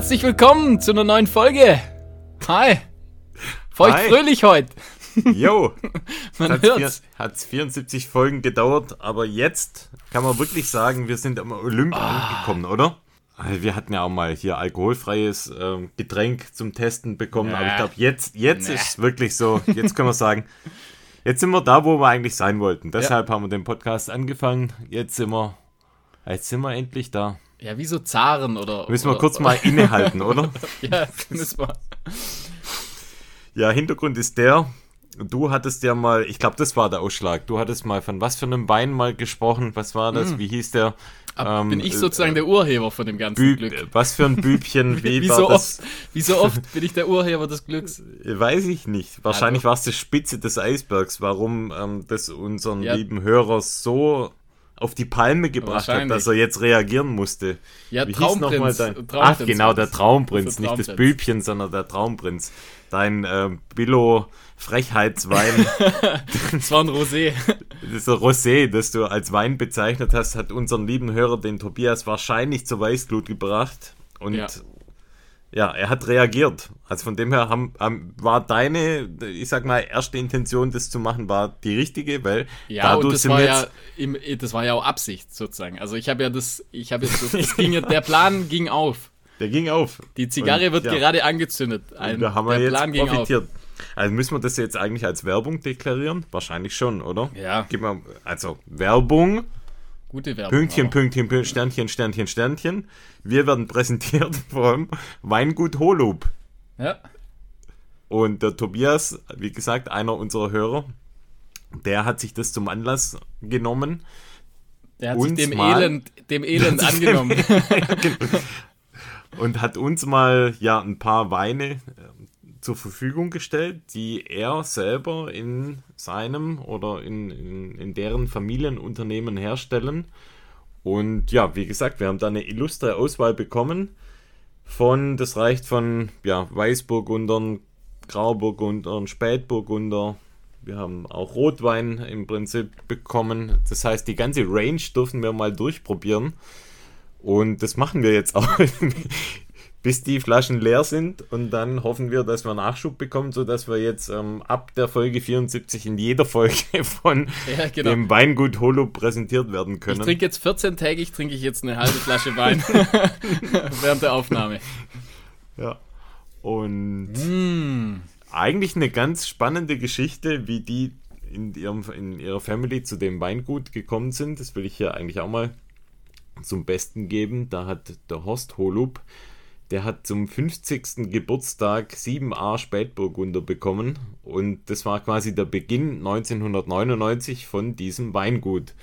Herzlich willkommen zu einer neuen Folge. Hi. Feucht Hi. fröhlich heute. Jo, Man hat hört's. es 74 Folgen gedauert, aber jetzt kann man wirklich sagen, wir sind am Olymp Ah. angekommen, oder? Wir hatten ja auch mal hier alkoholfreies ähm, Getränk zum Testen bekommen, aber ich glaube, jetzt, jetzt Nee. ist es wirklich so, jetzt können wir sagen, jetzt sind wir da, wo wir eigentlich sein wollten. Deshalb haben wir den Podcast angefangen, jetzt sind wir, jetzt sind wir endlich da. Ja, wie so Zaren oder. Müssen wir oder, kurz mal innehalten, oder? Ja, müssen wir. Ja, Hintergrund ist der, du hattest ja mal, ich glaube, das war der Ausschlag. Du hattest mal von was für einem Wein mal gesprochen. Was war das? Wie hieß der? Ähm, bin ich äh, sozusagen der Urheber von dem ganzen Bü Glück. was für ein Bübchen? Wie, Wie so, oft, wie so oft bin ich der Urheber des Glücks. Weiß ich nicht. Wahrscheinlich Also- war es die Spitze des Eisbergs, warum ähm, das unseren Ja. lieben Hörer so auf die Palme gebracht hat, dass er jetzt reagieren musste. Ja, Wie Traumprinz. dein... Traumprinz Ach, genau, der das. Traumprinz. Das ist Nicht das. Bübchen, sondern der Traumprinz. Dein äh, Billo-Frechheitswein. Das war ein Rosé. Dieser Rosé, das du als Wein bezeichnet hast, hat unseren lieben Hörer, den Tobias, wahrscheinlich zur Weißglut gebracht. Und Ja. Ja, er hat reagiert. Also von dem her haben, haben, war deine, ich sag mal, erste Intention, das zu machen, war die richtige, weil Ja, dadurch das sind war wir ja, jetzt. im, das war ja auch Absicht sozusagen. Also ich habe ja das, ich habe jetzt, das ging ja, der Plan ging auf. Der ging auf. Die Zigarre Und, wird ja, gerade angezündet. Ein, da haben wir der jetzt Plan profitiert. Also müssen wir das jetzt eigentlich als Werbung deklarieren? Wahrscheinlich schon, oder? Ja. Gib mal, also Werbung, Gute Werbung. Pünktchen, aber- Pünktchen, Pünktchen, Sternchen, Sternchen, Sternchen. Wir werden präsentiert vom Weingut Holub. Ja. Und der Tobias, wie gesagt, einer unserer Hörer, der hat sich das zum Anlass genommen. Der hat Uns sich dem Elend, dem Elend angenommen. und hat uns mal ja ein paar Weine zur Verfügung gestellt, die er selber in seinem oder in, in, in deren Familienunternehmen herstellen. Und ja, wie gesagt, wir haben da eine illustre Auswahl bekommen von, das reicht von ja, Weißburgundern, Grauburgundern, Spätburgunder. Wir haben auch Rotwein im Prinzip bekommen. Das heißt, die ganze Range dürfen wir mal durchprobieren. Und das machen wir jetzt auch, bis die Flaschen leer sind. Und dann hoffen wir, dass wir Nachschub bekommen, sodass wir jetzt ähm, ab der Folge 74 in jeder Folge von Ja, genau. dem Weingut Holo präsentiert werden Ich können. trinke jetzt 14-tägig, trinke ich jetzt eine halbe Flasche Wein während der Aufnahme. Ja. Und Mm. eigentlich eine ganz spannende Geschichte, wie die in, ihrem, in ihrer Family zu dem Weingut gekommen sind. Das will ich hier eigentlich auch mal zum Besten geben. Da hat der Horst Holub, der hat zum 50. Geburtstag 7a Spätburgunder bekommen. Und das war quasi der Beginn 1999 von diesem Weingut.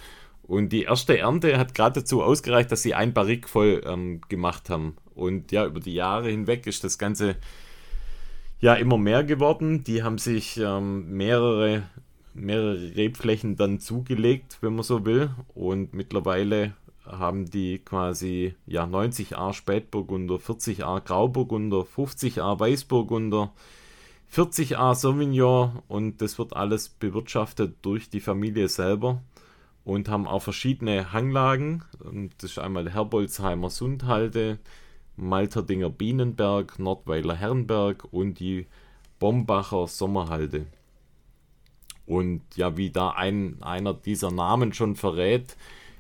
Und die erste Ernte hat gerade dazu ausgereicht, dass sie ein Barrik voll ähm, gemacht haben. Und ja, über die Jahre hinweg ist das Ganze ja immer mehr geworden. Die haben sich ähm, mehrere, mehrere Rebflächen dann zugelegt, wenn man so will. Und mittlerweile haben die quasi ja 90a Spätburgunder, 40a Grauburgunder, 50a Weißburgunder, 40a Sauvignon und das wird alles bewirtschaftet durch die Familie selber und haben auch verschiedene Hanglagen. Und das ist einmal Herbolzheimer Sundhalde, Malterdinger Bienenberg, Nordweiler Herrenberg und die Bombacher Sommerhalde. Und ja, wie da ein, einer dieser Namen schon verrät,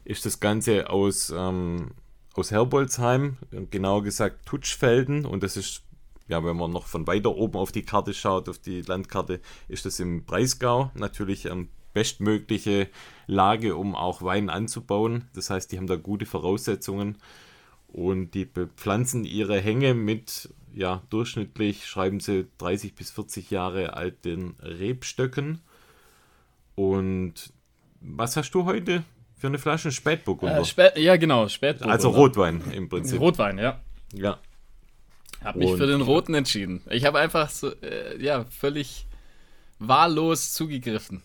ist das Ganze aus, ähm, aus Herbolzheim, genauer gesagt Tutschfelden. Und das ist, ja, wenn man noch von weiter oben auf die Karte schaut, auf die Landkarte, ist das im Breisgau natürlich ähm, bestmögliche Lage, um auch Wein anzubauen. Das heißt, die haben da gute Voraussetzungen und die bepflanzen ihre Hänge mit, ja, durchschnittlich schreiben sie 30 bis 40 Jahre alten Rebstöcken. Und was hast du heute für eine Flasche Spätburgunder? Äh, Spät, ja, genau, Spätburgunder. also Rotwein im Prinzip. Rotwein, ja. Ja. Hab mich Und- für den roten entschieden. Ich habe einfach so, äh, ja, völlig wahllos zugegriffen.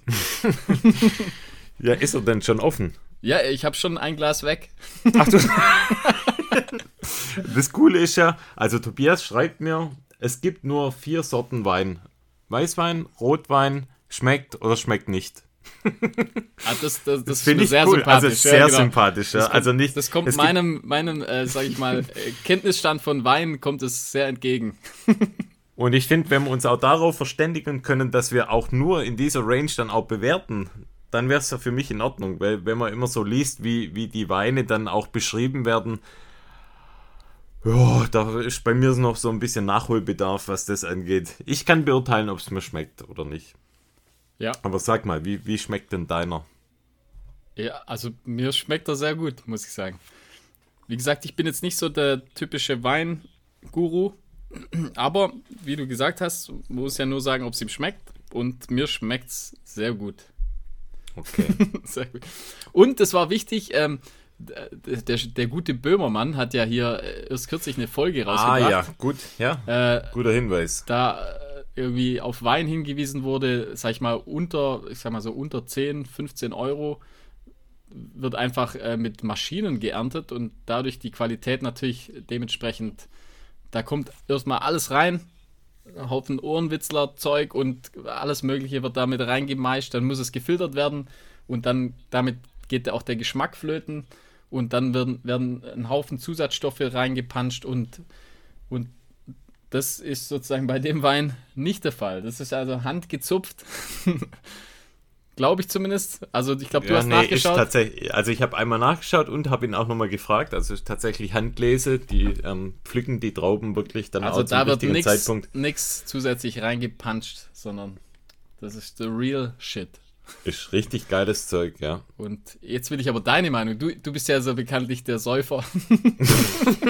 ja, ist er denn schon offen? Ja, ich habe schon ein Glas weg. Ach du. das Coole ist ja, also Tobias schreibt mir, es gibt nur vier Sorten Wein. Weißwein, Rotwein, schmeckt oder schmeckt nicht. Ah, das, das, das, finde ich sehr cool. sympathisch. Also sehr ja, genau. sympathisch. Ja. Das kommt, also nicht, das kommt meinem, meinem äh, sag ich mal, äh, Kenntnisstand von Wein kommt es sehr entgegen. Und ich finde, wenn wir uns auch darauf verständigen können, dass wir auch nur in dieser Range dann auch bewerten, dann wäre es ja für mich in Ordnung. Weil wenn man immer so liest, wie, wie die Weine dann auch beschrieben werden, ja, da ist bei mir noch so ein bisschen Nachholbedarf, was das angeht. Ich kann beurteilen, ob es mir schmeckt oder nicht. Ja. Aber sag mal, wie, wie schmeckt denn deiner? Ja, also mir schmeckt er sehr gut, muss ich sagen. Wie gesagt, ich bin jetzt nicht so der typische Weinguru, aber wie du gesagt hast, muss ja nur sagen, ob es ihm schmeckt. Und mir schmeckt es sehr gut. Okay. Sehr gut. Und es war wichtig, ähm, der, der, der gute Böhmermann hat ja hier erst kürzlich eine Folge ah rausgebracht. ja, gut, ja. Äh, Guter Hinweis. da irgendwie auf Wein hingewiesen wurde, sag ich mal, unter, ich sag mal so unter 10, 15 Euro wird einfach äh, mit Maschinen geerntet und dadurch die Qualität natürlich dementsprechend, da kommt erstmal alles rein, ein Haufen Ohrenwitzler Zeug und alles mögliche wird damit reingemeischt, dann muss es gefiltert werden und dann damit geht auch der Geschmack flöten und dann werden, werden ein Haufen Zusatzstoffe reingepanscht und, und das ist sozusagen bei dem Wein nicht der Fall. Das ist also handgezupft. Glaube ich zumindest. Also ich glaube, du hast ist nachgeschaut. tatsächlich, also ich habe einmal nachgeschaut und habe ihn auch nochmal gefragt. Also es ist tatsächlich Handlese, die ähm, pflücken die Trauben wirklich dann Also auch zum da wird richtigen nichts Zeitpunkt. nix zusätzlich reingepanscht, sondern das ist the real shit. Ist richtig geiles Zeug, ja. Und jetzt will ich aber deine Meinung. Du, du bist ja so bekanntlich der Säufer.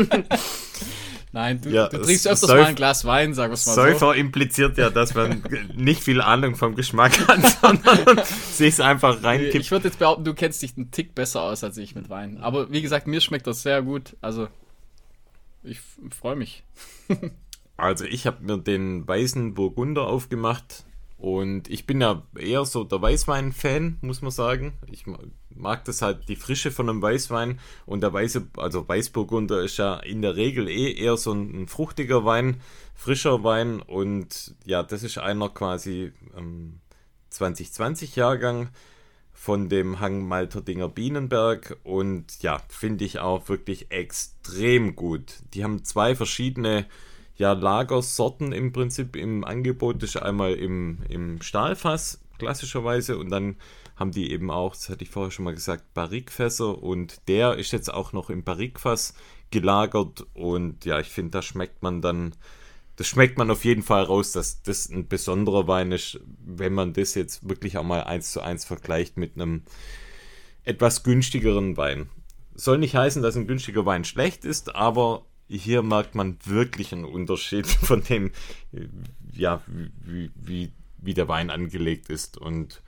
Nein, du, Ja, du trinkst öfters Säuf- mal ein Glas Wein, sag es mal so. Säufer impliziert ja, dass man nicht viel Ahnung vom Geschmack hat, sondern sich einfach reinkippt. Ich würde jetzt behaupten, du kennst dich einen Tick besser aus als ich mit Wein. Aber wie gesagt, mir schmeckt das sehr gut. Also, ich freue mich. Also ich habe mir den weißen Burgunder aufgemacht und ich bin ja eher so der Weißwein-Fan, muss man sagen. Ich mag das halt, die Frische von einem Weißwein und der weiße, also Weißburgunder ist ja in der Regel eh eher so ein, ein fruchtiger Wein, frischer Wein und ja, das ist einer quasi ähm, 2020 Jahrgang von dem Hang Malterdinger Bienenberg und ja, finde ich auch wirklich extrem gut. Die haben zwei verschiedene ja, Lagersorten im Prinzip im Angebot. Das ist einmal im, im Stahlfass klassischerweise und dann haben die eben auch, das hatte ich vorher schon mal gesagt, Barrikfässer und der ist jetzt auch noch im Barrikfass gelagert und ja, ich finde, da schmeckt man dann, das schmeckt man auf jeden Fall raus, dass das ein besonderer Wein ist, wenn man das jetzt wirklich auch mal eins zu eins vergleicht mit einem etwas günstigeren Wein. Soll nicht heißen, dass ein günstiger Wein schlecht ist, aber hier merkt man wirklich einen Unterschied von dem, ja, wie, wie, wie der Wein angelegt ist. Und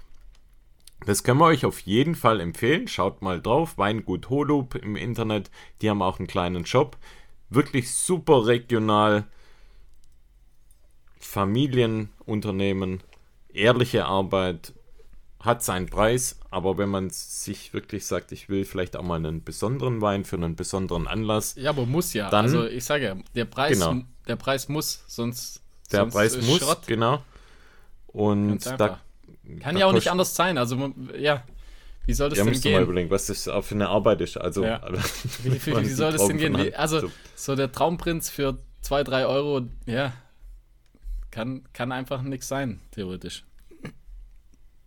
das können wir euch auf jeden Fall empfehlen. Schaut mal drauf. Weingut Holub im Internet. Die haben auch einen kleinen Shop. Wirklich super regional. Familienunternehmen. Ehrliche Arbeit. Hat seinen Preis. Aber wenn man sich wirklich sagt, ich will vielleicht auch mal einen besonderen Wein für einen besonderen Anlass. Ja, aber muss ja. Dann- also ich sage ja, der Preis, Genau. der Preis muss, sonst. Der sonst Preis muss, Schrott. genau. Und da. Kann ja auch nicht anders sein. Also ja, wie soll das Ja, denn müsst ihr mal gehen? überlegen, was das für eine Arbeit ist. Also, Ja. Wie, wie, wie die soll das denn gehen? Wie, also so der Traumprinz für 2, 3 Euro, ja, kann, kann einfach nichts sein, theoretisch.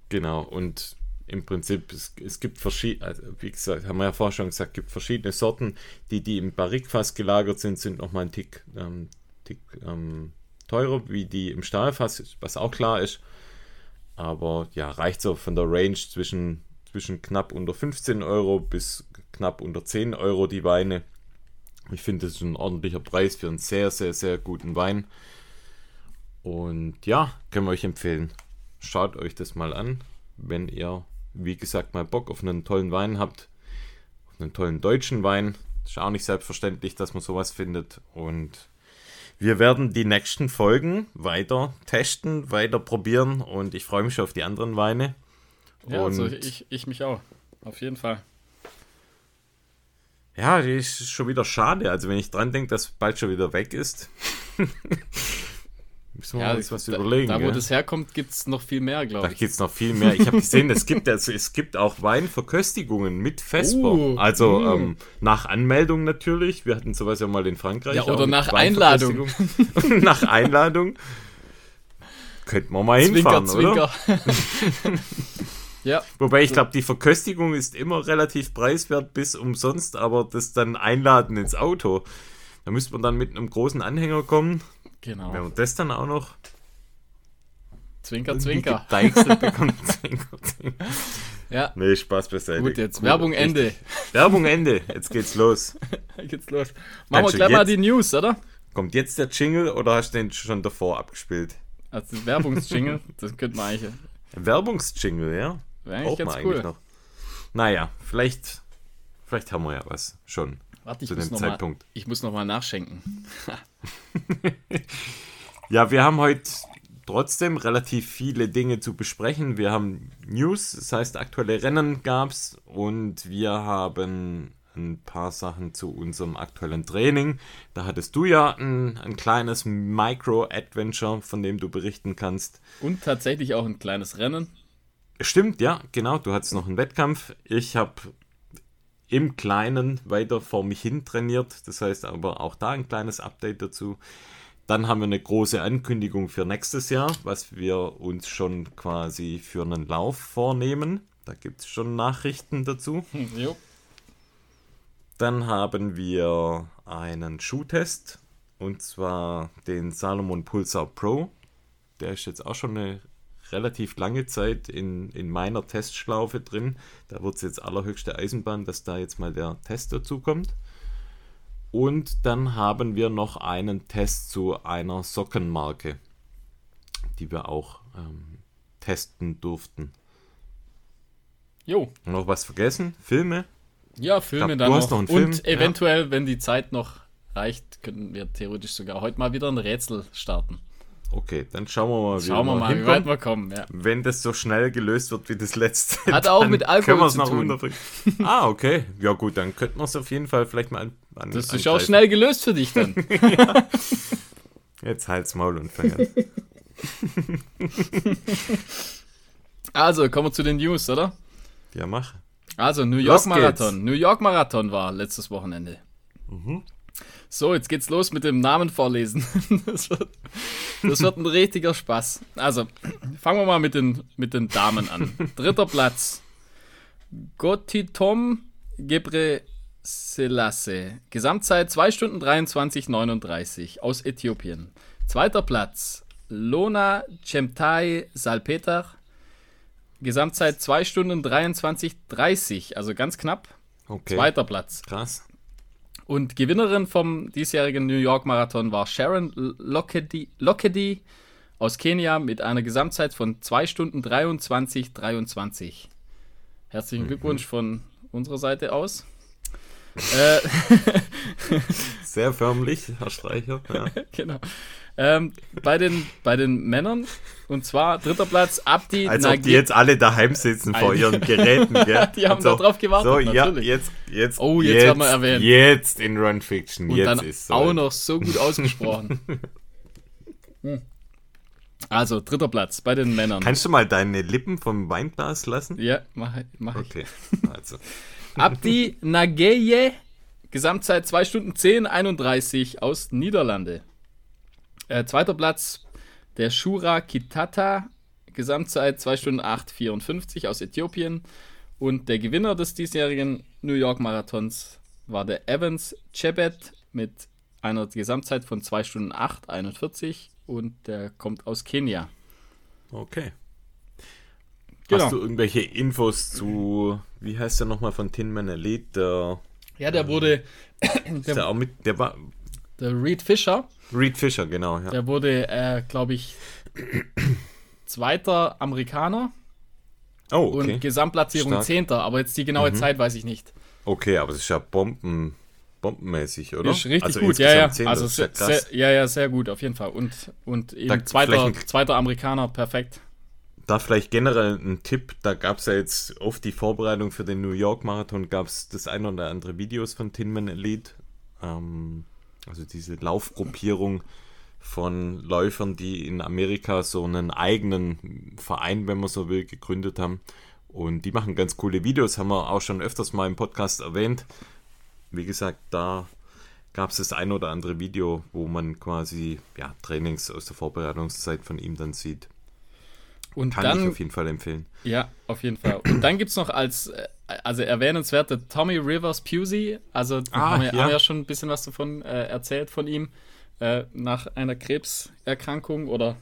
Genau, und im Prinzip, es, es gibt verschiedene, also wie gesagt, haben wir ja vorher schon gesagt, gibt verschiedene Sorten, die, die im Barrikfass gelagert sind, sind nochmal ein Tick, ähm, Tick ähm, teurer, wie die im Stahlfass, was auch klar ist. Aber ja, reicht so von der Range zwischen, zwischen knapp unter 15 Euro bis knapp unter 10 Euro die Weine. Ich finde, das ist ein ordentlicher Preis für einen sehr, sehr, sehr guten Wein. Und ja, können wir euch empfehlen. Schaut euch das mal an, wenn ihr, wie gesagt, mal Bock auf einen tollen Wein habt. Auf einen tollen deutschen Wein. Ist auch nicht selbstverständlich, dass man sowas findet. Und wir werden die nächsten Folgen weiter testen, weiter probieren. Und ich freue mich schon auf die anderen Weine. Ja, und also ich, ich mich auch. Auf jeden Fall. ja, die ist schon wieder schade. Also wenn ich dran denke, dass bald schon wieder weg ist. Müssen wir Ja, uns was da, überlegen. da wo gell? das herkommt, gibt es noch viel mehr, Da glaube ich. gibt es noch viel mehr. Ich habe gesehen, es gibt, also, es gibt auch Weinverköstigungen mit Vesper. Uh, also mm. ähm, nach Anmeldung natürlich. Wir hatten sowas ja mal in Frankreich. Ja, oder nach Einladung. Nach Einladung. Könnten wir mal Zwinker, hinfahren, oder? Zwinker. ja, Wobei ich glaube, die Verköstigung ist immer relativ preiswert bis umsonst, aber das dann Einladen ins Auto. Da müsste man dann mit einem großen Anhänger kommen. Genau. Wenn man das dann auch noch Zwinker, Zwinker. bekommt. Zwinker, zwinker. Ja, Nee, Spaß beiseite. gut, jetzt Gut, Werbung richtig. Ende. Werbung Ende. Jetzt geht's los. Geht's los. Machen wir du gleich mal die News, oder? Kommt jetzt der Jingle oder hast du den schon davor abgespielt? Also Werbungsjingle, das könnte man eigentlich. Werbungsjingle, ja? Wäre eigentlich ganz cool. eigentlich noch. Naja, vielleicht, vielleicht haben wir ja was schon Warte, ich zu muss dem noch mal, Zeitpunkt. ich muss noch mal nachschenken. Ja, wir haben heute trotzdem relativ viele Dinge zu besprechen. Wir haben News, das heißt aktuelle Rennen gab's und wir haben ein paar Sachen zu unserem aktuellen Training. Da hattest du ja ein, ein kleines Micro-Adventure, von dem du berichten kannst. Und tatsächlich auch ein kleines Rennen. Stimmt, ja, genau. Du hattest noch einen Wettkampf. Ich habe im Kleinen weiter vor mich hin trainiert. Das heißt aber auch da ein kleines Update dazu. Dann haben wir eine große Ankündigung für nächstes Jahr, was wir uns schon quasi für einen Lauf vornehmen. Da gibt es schon Nachrichten dazu. Jo. Dann haben wir einen Schuhtest und zwar den Salomon Pulsar Pro. Der ist jetzt auch schon eine relativ lange Zeit in, in meiner Testschlaufe drin. Da wird es jetzt allerhöchste Eisenbahn, dass da jetzt mal der Test dazu kommt. Und dann haben wir noch einen Test zu einer Sockenmarke, die wir auch ähm, testen durften. Jo. Noch was vergessen? Filme? Ja, Filme glaub, dann du noch. hast noch einen Film, Und eventuell, wenn die Zeit noch reicht, könnten wir theoretisch sogar heute mal wieder ein Rätsel starten. Okay, dann schauen wir mal, Schauen wir mal, wie weit wir kommen. Ja. Wenn das so schnell gelöst wird wie das letzte. Hat auch mit Alkohol können wir es zu nach tun. Ah, okay. Ja gut, dann könnten wir es auf jeden Fall vielleicht mal an, an Das ist auch schnell gelöst für dich dann. Jetzt halt's Maul und fang an. Also, kommen wir zu den News, oder? Ja, mach. Also, New York. Marathon. New York Marathon war letztes Wochenende. So, jetzt geht's los mit dem Namen vorlesen. Das wird, das wird ein richtiger Spaß. Also, fangen wir mal mit den, mit den Damen an. Dritter Platz. Gotitom Gebre Selassie. Gesamtzeit 2 Stunden 23, 39 aus Äthiopien. Zweiter Platz. Lona Chemtai Salpeter. Gesamtzeit 2 Stunden 23, 30, also ganz knapp. Okay. Zweiter Platz. Krass. Und Gewinnerin vom diesjährigen New York Marathon war Sharon Lockedy, Lockedy aus Kenia mit einer Gesamtzeit von 2 Stunden 23, 23. Herzlichen Mhm. Glückwunsch von unserer Seite aus. Äh, Sehr förmlich, Herr Streicher. Ja. genau. Ähm, bei, den, bei den Männern, und zwar dritter Platz, Abdi Als ob die jetzt alle daheim sitzen vor ihren Geräten, gell? Die haben so, da drauf gewartet, So, ja, natürlich. jetzt, jetzt. Oh, jetzt werden wir erwähnt. Jetzt in Run Fiction. Und jetzt dann ist so. auch noch so gut ausgesprochen. Hm. Also, dritter Platz bei den Männern. Kannst du mal deine Lippen vom Weinglas lassen? ja, mache mach ich. Okay, also. Abdi Nageye, Gesamtzeit 2 Stunden 10, 31 aus Niederlande. Äh, zweiter Platz der Shura Kitata, Gesamtzeit 2 Stunden 8, 54 aus Äthiopien. Und der Gewinner des diesjährigen New York Marathons war der Evans Chebet mit einer Gesamtzeit von 2 Stunden 8, 41 und der kommt aus Kenia. Okay. Genau. Hast du irgendwelche Infos zu, wie heißt der nochmal von Tinman Elite? Der, Ja, der wurde, ist der auch mit, der war, der Reed Fisher, Reed Fisher, genau, ja. Der wurde, äh, glaube ich, zweiter Amerikaner Oh, und okay. Gesamtplatzierung Stark. Mhm. zehnter, aber jetzt die genaue Zeit weiß ich nicht. Okay, aber das ist ja Bomben, bombenmäßig, oder? Ist richtig also gut, ja, ja. insgesamt zehn, Also das ist ja sehr, sehr, ja, ja, sehr gut, auf jeden Fall. Und, und eben zweiter, zweiter Amerikaner, perfekt. Da vielleicht generell ein Tipp, da gab es ja jetzt auf die Vorbereitung für den New York Marathon gab es das ein oder andere Videos von Tinman Elite. Ähm, also diese Laufgruppierung von Läufern, die in Amerika so einen eigenen Verein, wenn man so will, gegründet haben. Und die machen ganz coole Videos, haben wir auch schon öfters mal im Podcast erwähnt. Wie gesagt, da gab es das ein oder andere Video, wo man quasi ja, Trainings aus der Vorbereitungszeit von ihm dann sieht. Und Kann dann, ich auf jeden Fall empfehlen. Ja, auf jeden Fall. Und dann gibt es noch als, äh, also erwähnenswerte Tommy Rivers Pusey. Also Ah, haben, wir, ja. haben ja schon ein bisschen was davon äh, erzählt von ihm. Äh, nach einer Krebserkrankung oder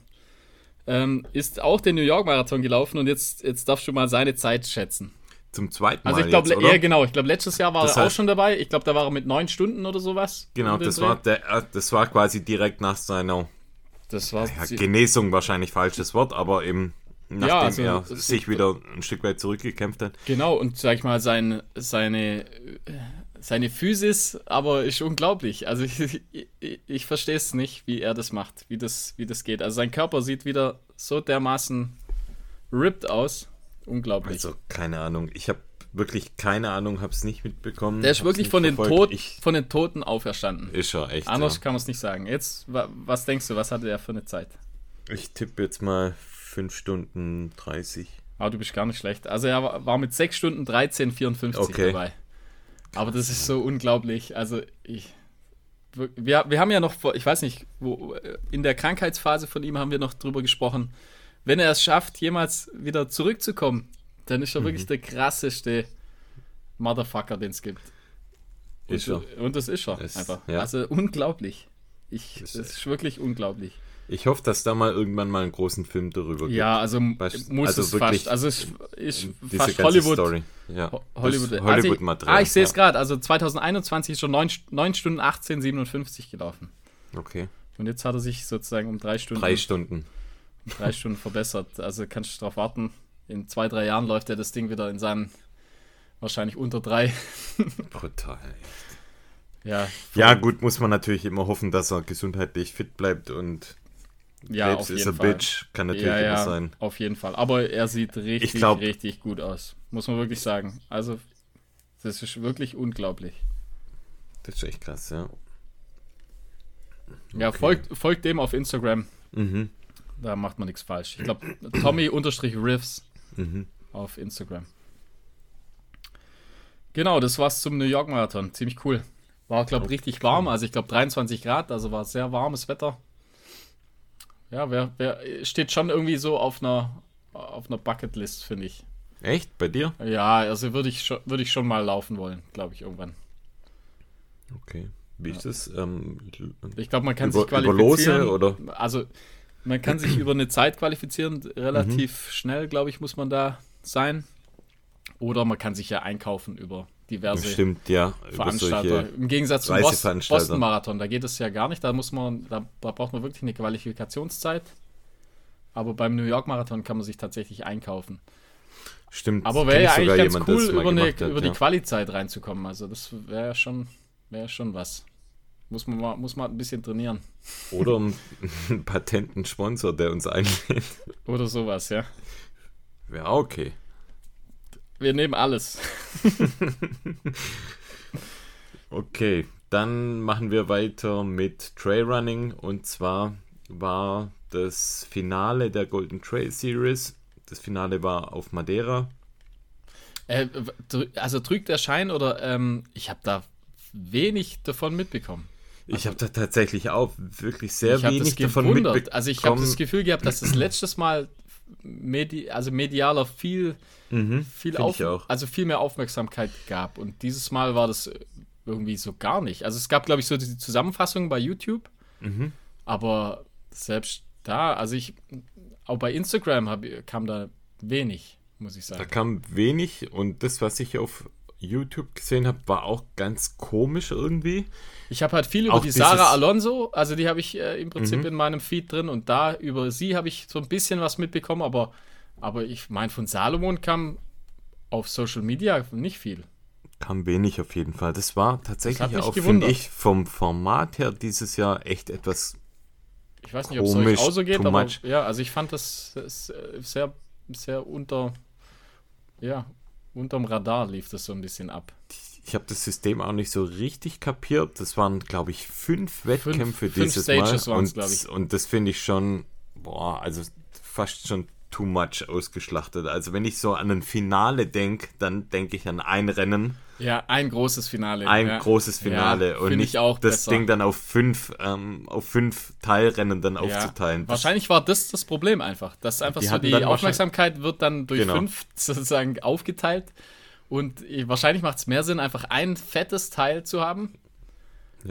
ähm, ist auch den New York Marathon gelaufen und jetzt, jetzt darfst du mal seine Zeit schätzen. Zum zweiten Mal. Also ich glaube, ja genau, ich glaube letztes Jahr war Das er auch heißt- schon dabei. Ich glaube, da war er mit neun Stunden oder sowas. Genau, das Dreh. war, der, äh, das war quasi direkt nach seiner das war ja, Genesung, wahrscheinlich falsches Wort, aber eben nachdem also, er sich wieder ein Stück weit zurückgekämpft hat. Genau, und sag ich mal, sein, seine, seine Physis, aber ist unglaublich. Also ich, ich, ich verstehe es nicht, wie er das macht, wie das, wie das geht. Also sein Körper sieht wieder so dermaßen ripped aus. Unglaublich. Also keine Ahnung, ich habe wirklich keine Ahnung, habe es nicht mitbekommen. Der ist wirklich von den. Tod, Ich, von den Toten auferstanden. ist er echt. Anders Ja. kann man es nicht sagen. Jetzt, wa, was denkst du, was hatte er für eine Zeit? Ich tippe jetzt mal 5 Stunden 30. Aber du bist gar nicht schlecht. Also er war, mit 6 Stunden 13,54 Okay. dabei. Aber das ist so unglaublich. Also ich. Wir, wir haben ja noch, vor, ich weiß nicht, wo, in der Krankheitsphase von ihm haben wir noch drüber gesprochen. Wenn er es schafft, jemals wieder zurückzukommen, dann ist er Mhm. wirklich der krasseste Motherfucker, den es gibt. Und, Ist er. und das ist er Es- einfach. ja. Also unglaublich. Ich, Das das ist- ist wirklich unglaublich. Ich hoffe, dass da mal irgendwann mal einen großen Film darüber gibt. Ja, also Weißt- muss also es wirklich fast. Also es ist fast Hollywood. Story. Ja. Ho- Hollywood, Das also ich-. Ah, ich sehe es ja. gerade. Also 2021 ist schon 9, 9 Stunden 18, 57 gelaufen. Okay. Und jetzt hat er sich sozusagen um drei Stunden, Drei Stunden. um drei Stunden verbessert. Also kannst du darauf warten. In zwei, drei Jahren läuft er das Ding wieder in seinen wahrscheinlich unter drei. Brutal. Ja, Ja, gut, muss man natürlich immer hoffen, dass er gesundheitlich fit bleibt und ja Krebs ist a Fall. bitch. Kann natürlich ja, ja, sein. auf jeden Fall. Aber er sieht richtig, Ich glaub- richtig gut aus. Muss man wirklich sagen. Also, das ist wirklich unglaublich. Das ist echt krass, ja. Ja, folgt, folgt dem auf Instagram. Mhm. Da macht man nichts falsch. Ich glaube, Tommy-Riffs Mhm. auf Instagram. Genau, das war's zum New York Marathon. Ziemlich cool. War, glaube ich, richtig warm. Also, ich glaube, 23 Grad. Also, war sehr warmes Wetter. Ja, wer, wer steht schon irgendwie so auf einer, auf einer Bucketlist, finde ich. Echt? Bei dir? Ja, also würde ich, schon- würde ich schon mal laufen wollen, glaube ich, irgendwann. Okay. Wie ist das? Ähm, Ich glaube, man kann Über- sich qualifizieren. Lose oder? Also, man kann sich über eine Zeit qualifizieren. Relativ Mhm. schnell, glaube ich, muss man da sein. Oder man kann sich ja einkaufen über diverse stimmt, ja. Veranstalter. Im Gegensatz zum Bos- Reiseveranstalter. Boston Marathon, da geht es ja gar nicht. Da muss man, da, da braucht man wirklich eine Qualifikationszeit. Aber beim New York Marathon kann man sich tatsächlich einkaufen. stimmt. Aber wäre ja eigentlich ganz jemand, cool, über, eine, hat, über ja. die Quali-Zeit reinzukommen. Also das wäre ja schon, wäre schon was. Muss man mal, muss man ein bisschen trainieren. Oder einen patenten Sponsor, der uns einlädt. Oder sowas, ja. Wäre okay. Wir nehmen alles. Okay, dann machen wir weiter mit Trailrunning und zwar war das Finale der Golden Trail Series. Das Finale war auf Madeira. Äh, also trügt der Schein oder ähm, ich habe da wenig davon mitbekommen. Ich habe da tatsächlich auch wirklich sehr wenig davon mitbekommen. Also ich habe das Gefühl gehabt, dass das letztes Mal medi also medialer viel, Mhm, viel, auf, also viel mehr Aufmerksamkeit gab. Und dieses Mal war das irgendwie so gar nicht. Also es gab, glaube ich, so die Zusammenfassung bei YouTube, Mhm. aber selbst da, also ich, auch bei Instagram hab, kam da wenig, muss ich Da sagen. kam wenig und das, was ich auf YouTube gesehen habe, war auch ganz komisch irgendwie. Ich habe halt viel über Auch die Sarah Alonso, also die habe ich äh, im Prinzip Mhm. in meinem Feed drin und da über sie habe ich so ein bisschen was mitbekommen, aber, aber ich meine, von Salomon kam auf Social Media nicht viel. Kam wenig auf jeden Fall. Das war tatsächlich mich auch, finde ich, vom Format her dieses Jahr echt etwas. Ich weiß nicht, ob es euch auch so geht, aber much. ja, also ich fand das, das äh, sehr, sehr unter, ja, unterm Radar lief das so ein bisschen ab. ich habe das System auch nicht so richtig kapiert. Das waren, glaube ich, fünf Wettkämpfe fünf dieses Stages Mal. Und, ich. und das finde ich schon, boah, also fast schon too much ausgeschlachtet. Also wenn ich so an ein Finale denke, dann denke ich an ein Rennen, Ja, ein großes Finale. ein ja. großes Finale Ja, und nicht ich auch das besser. Ding dann auf fünf, ähm, auf fünf Teilrennen dann Ja. aufzuteilen. Wahrscheinlich war das das Problem einfach. Dass einfach Die so die Aufmerksamkeit wird dann durch Genau. fünf sozusagen aufgeteilt. Und wahrscheinlich macht es mehr Sinn, einfach ein fettes Teil zu haben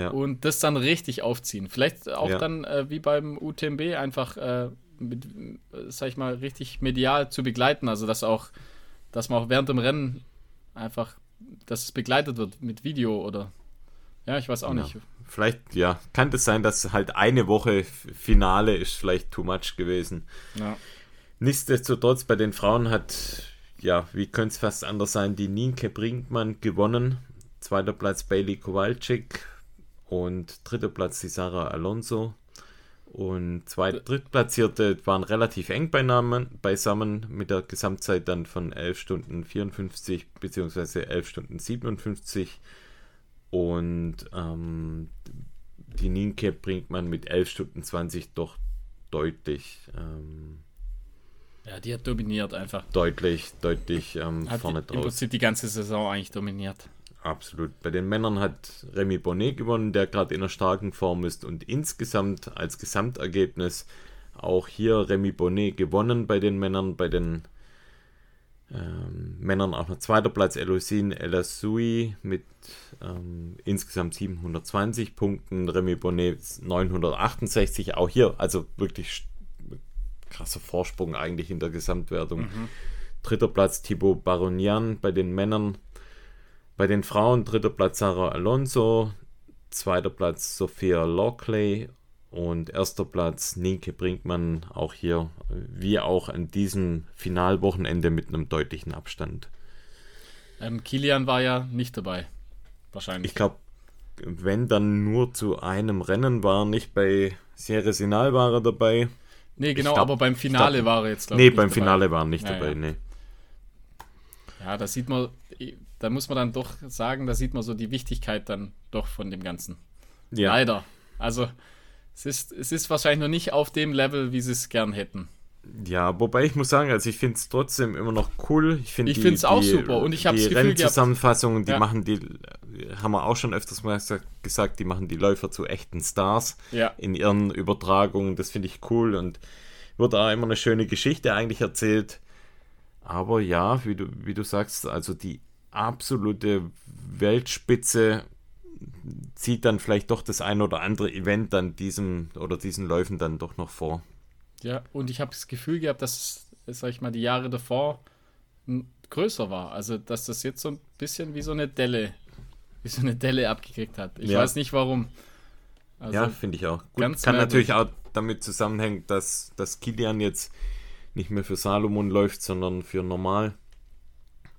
und das dann richtig aufziehen. Vielleicht auch dann äh, wie beim UTMB einfach, äh, mit, äh, sag ich mal, richtig medial zu begleiten. Also dass auch, dass man auch während dem Rennen einfach, dass es begleitet wird mit Video oder ja, ich weiß auch Ja. nicht. Vielleicht, ja, kann das sein, dass halt eine Woche Finale ist vielleicht too much gewesen. Ja. Nichtsdestotrotz, bei den Frauen hat, ja, wie könnte es fast anders sein, die Nienke Brinkmann gewonnen. Zweiter Platz Bailey Kowalczyk und dritter Platz die Sarah Alonso. Und zwei Drittplatzierte waren relativ eng beisammen mit der Gesamtzeit dann von 11 Stunden 54 bzw. 11 Stunden 57. Und ähm, die Nienke bringt man mit 11 Stunden 20 doch deutlich, ähm, ja, die hat dominiert einfach. deutlich, deutlich ähm, Hat vorne im draus. Prinzip die ganze Saison eigentlich dominiert. Absolut. Bei den Männern hat Remy Bonnet gewonnen, der gerade in einer starken Form ist und insgesamt als Gesamtergebnis auch hier Remy Bonnet gewonnen bei den Männern, bei den ähm, Männern auch noch zweiter Platz Elusine Elasui mit ähm, insgesamt 720 Punkten, Remy Bonnet 968, auch hier also wirklich krasser Vorsprung eigentlich in der Gesamtwertung. Dritter Platz Thibaut Baronian bei den Männern. Bei den Frauen dritter Platz Sarah Alonso, zweiter Platz Sophia Lockley und erster Platz Nienke Brinkmann, auch hier, wie auch an diesem Finalwochenende mit einem deutlichen Abstand. Ähm, Kilian war ja nicht dabei. Wahrscheinlich. Ich glaube, wenn dann nur zu einem Rennen war, nicht bei Sierra Sinal war er dabei. nee, genau, glaub- aber beim Finale glaub- war er jetzt, glaube nee, ich. nicht beim dabei. Finale war er nicht Ja, dabei, ja. nee. Ja, da sieht man, da muss man dann doch sagen, da sieht man so die Wichtigkeit dann doch von dem Ganzen. Ja, Leider. Also, es ist, es ist wahrscheinlich noch nicht auf dem Level, wie sie es gern hätten. Ja, wobei ich muss sagen, also ich finde es trotzdem immer noch cool. Ich finde find's auch super und ich hab's die Rennzusammenfassungen, die Ja. machen die, haben wir auch schon öfters mal gesagt- gesagt, die machen die Läufer zu echten Stars Ja. in ihren Übertragungen. Das finde ich cool und wird auch immer eine schöne Geschichte eigentlich erzählt. Aber ja, wie du, wie du sagst, also die absolute Weltspitze zieht dann vielleicht doch das ein oder andere Event dann diesem oder diesen Läufen dann doch noch vor. Ja, und ich habe das Gefühl gehabt, dass, es, sag ich mal, die Jahre davor größer war. Also, dass das jetzt so ein bisschen wie so eine Delle, wie so eine Delle abgekriegt hat. Ich Ja. weiß nicht warum. Also, ja, finde ich auch. Gut, kann merkwürdig. natürlich auch damit zusammenhängen, dass, dass Kilian jetzt nicht mehr für Salomon läuft, sondern für normal.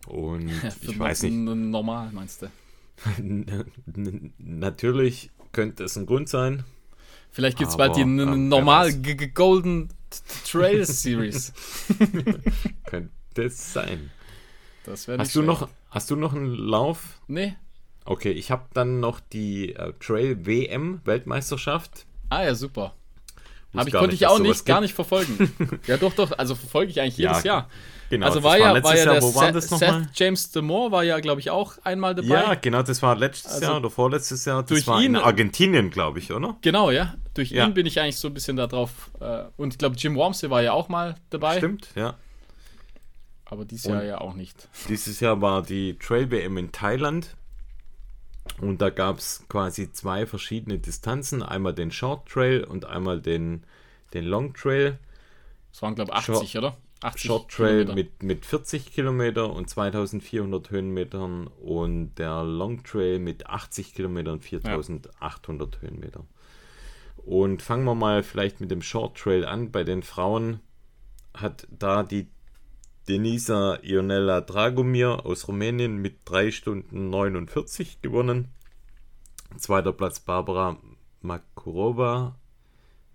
Und ich weiß nicht, Normal, meinst du? natürlich könnte es ein Grund sein. Vielleicht gibt es Aber, bald die ähm, normal Golden Trail Series. Könnte es sein. Das wäre nicht Hast du, noch, hast du noch einen Lauf? Nee. Okay, ich habe dann noch die äh, Trail WM Weltmeisterschaft. Ah ja, super. Hab ich, konnte nicht, ich auch nicht, gar gibt. nicht verfolgen. ja, doch, doch. Also verfolge ich eigentlich jedes Ja, Jahr. Genau, also das war ja, war letztes ja Jahr, der wo war Seth, das Seth nochmal? James Demore war ja, glaube ich, auch einmal dabei. Ja, genau, das war letztes Also, Jahr oder vorletztes Jahr. Das durch war ihn- in Argentinien, glaube ich, oder? Genau, ja. Durch Ja. ihn bin ich eigentlich so ein bisschen da drauf. Äh, und ich glaube, Jim Wormsley war ja auch mal dabei. Stimmt, ja. Aber dieses Jahr Und- ja auch nicht. Dieses Jahr war die Trail WM in Thailand. Und da gab es quasi zwei verschiedene Distanzen. Einmal den Short Trail und einmal den, den Long Trail. Das waren, glaube ich, 80, oder? 80 Short Trail Kilometer. mit, mit 40 Kilometer und 2400 Höhenmetern und der Long Trail mit 80 Kilometern und 4800 Höhenmetern. Und fangen wir mal vielleicht mit dem Short Trail an. Bei den Frauen hat da die Denisa Ionella Dragomir aus Rumänien mit 3 Stunden 49 gewonnen. Zweiter Platz Barbara Makurova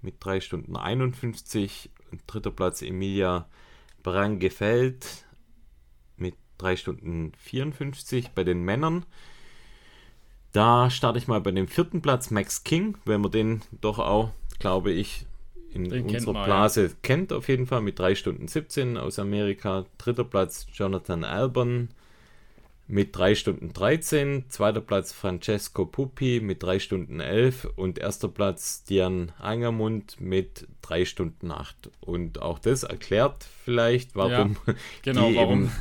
mit 3 Stunden 51. Und dritter Platz Emilia Brangefeld mit 3 Stunden 54. Bei den Männern Da starte ich mal bei dem vierten Platz, Max King, wenn man den doch auch, glaube ich, in den unserer man, Blase ja. kennt, auf jeden Fall mit 3 Stunden 17 aus Amerika. Dritter Platz, Jonathan Albon mit 3 Stunden 13. Zweiter Platz, Francesco Puppi mit 3 Stunden 11. Und erster Platz, Dian Angermund mit 3 Stunden 8. Und auch das erklärt vielleicht, warum ja, genau, die warum. eben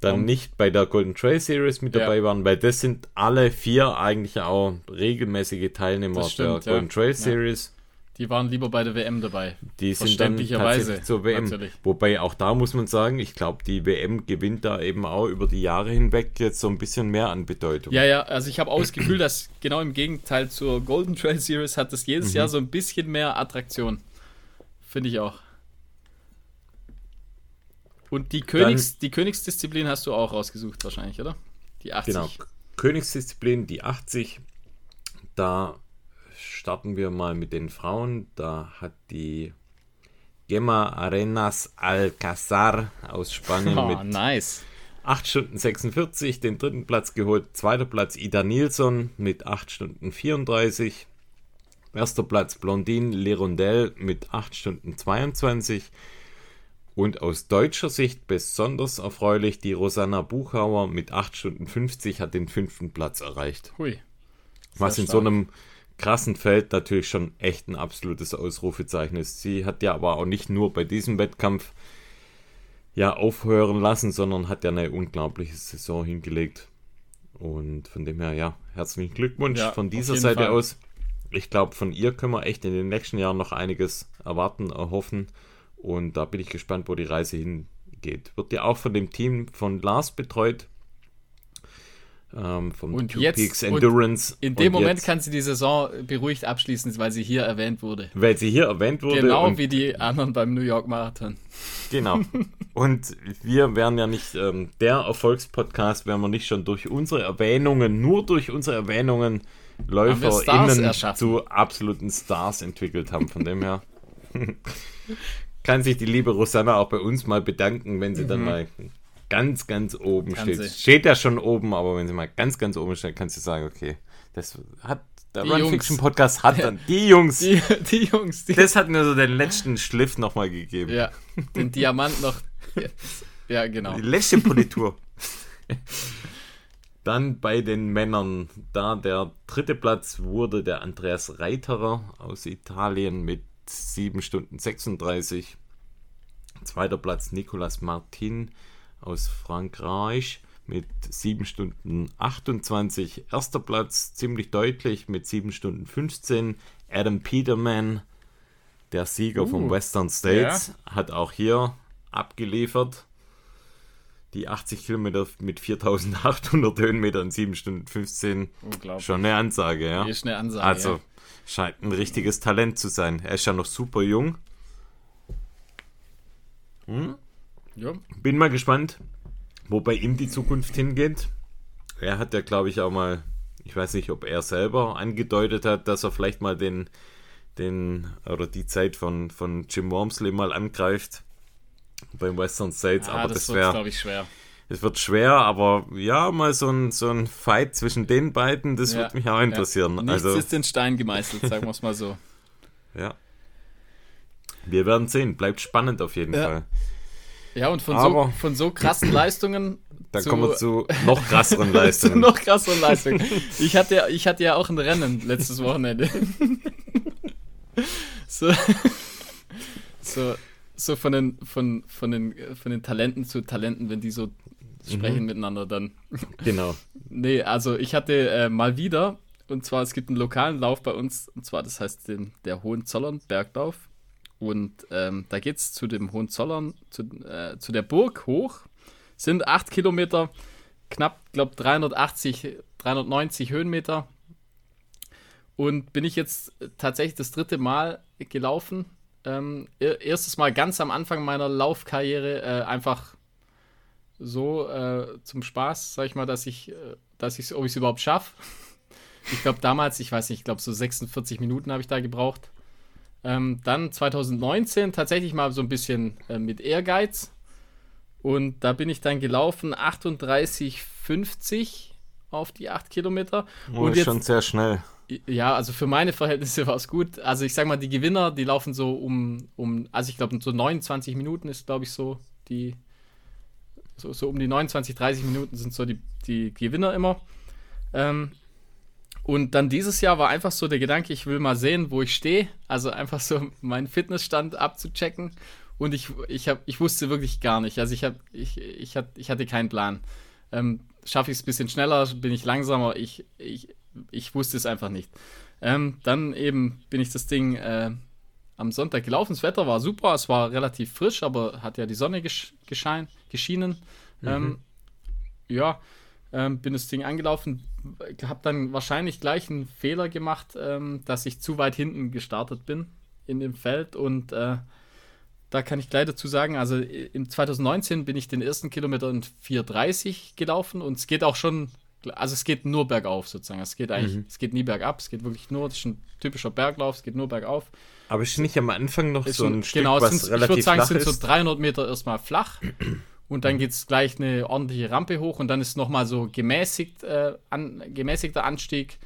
dann um, nicht bei der Golden Trail Series mit dabei ja. waren, weil das sind alle vier eigentlich auch regelmäßige Teilnehmer stimmt, der Golden ja. Trail Series. Die waren lieber bei der WM dabei. Die sind dann tatsächlich zur WM. Natürlich. Wobei auch da muss man sagen, ich glaube, die WM gewinnt da eben auch über die Jahre hinweg jetzt so ein bisschen mehr an Bedeutung. Ja, ja, also ich habe auch das Gefühl, dass genau im Gegenteil zur Golden Trail Series hat das jedes mhm. Jahr so ein bisschen mehr Attraktion. Finde ich auch. Und die, Königs, Dann, die Königsdisziplin hast du auch rausgesucht wahrscheinlich, oder? Die 80. Genau, Königsdisziplin, die 80. Da starten wir mal mit den Frauen. Da hat die Gemma Arenas Alcazar aus Spanien oh, mit nice. 8 Stunden 46 den dritten Platz geholt. Zweiter Platz Ida Nilsson mit 8 Stunden 34. Erster Platz Blondine Lerondelle mit 8 Stunden 22. Und aus deutscher Sicht besonders erfreulich, die Rosanna Buchauer mit 8 Stunden 50 hat den fünften Platz erreicht. Hui. Was in stark. so einem krassen Feld natürlich schon echt ein absolutes Ausrufezeichen ist. Sie hat ja aber auch nicht nur bei diesem Wettkampf ja aufhören lassen, sondern hat ja eine unglaubliche Saison hingelegt. Und von dem her, ja, herzlichen Glückwunsch ja, von dieser Seite Fall. aus. Ich glaube, von ihr können wir echt in den nächsten Jahren noch einiges erwarten, erhoffen. Und da bin ich gespannt, wo die Reise hingeht. Wird ja auch von dem Team von Lars betreut. Ähm, vom und Two jetzt, Peaks Endurance. in dem und Moment jetzt, kann sie die Saison beruhigt abschließen, weil sie hier erwähnt wurde. Weil sie hier erwähnt wurde. Genau wie die anderen beim New York Marathon. Genau. und wir wären ja nicht ähm, der Erfolgspodcast, wenn wir nicht schon durch unsere Erwähnungen, nur durch unsere Erwähnungen LäuferInnen zu absoluten Stars entwickelt haben. Von dem her kann sich die liebe Rosanna auch bei uns mal bedanken, wenn sie mhm. dann mal ganz, ganz oben kann steht. Sie. Steht ja schon oben, aber wenn sie mal ganz, ganz oben steht, kannst du sagen, okay, das hat der die Run Jungs. Fiction Podcast hat dann die Jungs, die, die Jungs, die das hat mir so den letzten Schliff nochmal gegeben. Ja, den Diamant noch. Ja, genau. Die letzte Politur. Dann bei den Männern, da der dritte Platz wurde der Andreas Reiterer aus Italien mit 7 Stunden 36. Zweiter Platz Nicolas Martin aus Frankreich mit 7 Stunden 28. Erster Platz ziemlich deutlich mit 7 Stunden 15. Adam Peterman, der Sieger uh, vom Western States, ja. hat auch hier abgeliefert. Die 80 Kilometer mit 4800 Höhenmetern in 7 Stunden 15. Schon eine Ansage, ja. Ist eine Ansage. Also, ja. Scheint ein richtiges Talent zu sein. Er ist ja noch super jung. Hm? Ja. Bin mal gespannt, wo bei ihm die Zukunft hingeht. Er hat ja, glaube ich, auch mal, ich weiß nicht, ob er selber angedeutet hat, dass er vielleicht mal den, den oder die Zeit von, von Jim Wormsley mal angreift beim Western States. Ja, aber das, das wäre, glaube ich, schwer. Es wird schwer, aber ja, mal so ein, so ein Fight zwischen den beiden, das ja, würde mich auch interessieren. Ja. Nichts also, ist in Stein gemeißelt, sagen wir es mal so. Ja. Wir werden sehen. Bleibt spannend auf jeden ja. Fall. Ja, und von, so, von so krassen Leistungen. Dann kommen wir zu noch krasseren Leistungen. zu noch krasseren Leistungen. Ich hatte, ich hatte ja auch ein Rennen letztes Wochenende. so, so, so von den, von, von, den, von den Talenten zu Talenten, wenn die so sprechen mhm. miteinander dann. Genau. nee, also ich hatte äh, mal wieder, und zwar es gibt einen lokalen Lauf bei uns, und zwar das heißt den, der Hohenzollern Berglauf. Und ähm, da geht es zu dem Hohenzollern, zu, äh, zu der Burg hoch. Sind acht Kilometer, knapp, glaube 380, 390 Höhenmeter. Und bin ich jetzt tatsächlich das dritte Mal gelaufen. Ähm, erstes Mal ganz am Anfang meiner Laufkarriere äh, einfach so äh, zum Spaß, sag ich mal, dass ich, äh, dass ich, ob ich es überhaupt schaffe. Ich glaube damals, ich weiß nicht, ich glaube so 46 Minuten habe ich da gebraucht. Ähm, dann 2019 tatsächlich mal so ein bisschen äh, mit Ehrgeiz. Und da bin ich dann gelaufen 38,50 auf die 8 Kilometer. Oh, und jetzt, schon sehr schnell. Ja, also für meine Verhältnisse war es gut. Also ich sag mal, die Gewinner, die laufen so um, um also ich glaube, so 29 Minuten ist, glaube ich, so die, so, so um die 29, 30 Minuten sind so die, die Gewinner immer. Ähm, und dann dieses Jahr war einfach so der Gedanke, ich will mal sehen, wo ich stehe. Also einfach so meinen Fitnessstand abzuchecken. Und ich, ich, hab, ich wusste wirklich gar nicht. Also ich, hab, ich, ich, hat, ich hatte keinen Plan. Ähm, Schaffe ich es ein bisschen schneller, bin ich langsamer? Ich, ich, ich wusste es einfach nicht. Ähm, dann eben bin ich das Ding äh, am Sonntag gelaufen. Das Wetter war super, es war relativ frisch, aber hat ja die Sonne gesch geschein, geschienen. Mhm. Ähm, ja, ähm, bin das Ding angelaufen, habe dann wahrscheinlich gleich einen Fehler gemacht, ähm, dass ich zu weit hinten gestartet bin in dem Feld und äh, da kann ich gleich dazu sagen, also im 2019 bin ich den ersten Kilometer in 4,30 gelaufen und es geht auch schon, also es geht nur bergauf sozusagen. Es geht eigentlich, mhm. es geht nie bergab, es geht wirklich nur, das ist ein typischer Berglauf, es geht nur bergauf. Aber ist nicht am Anfang noch so ein, ein Stück, genau, was sind, relativ ich würde sagen, es sind so 300 Meter erstmal flach und dann geht es gleich eine ordentliche Rampe hoch und dann ist nochmal so gemäßigt, äh, an, gemäßigter Anstieg.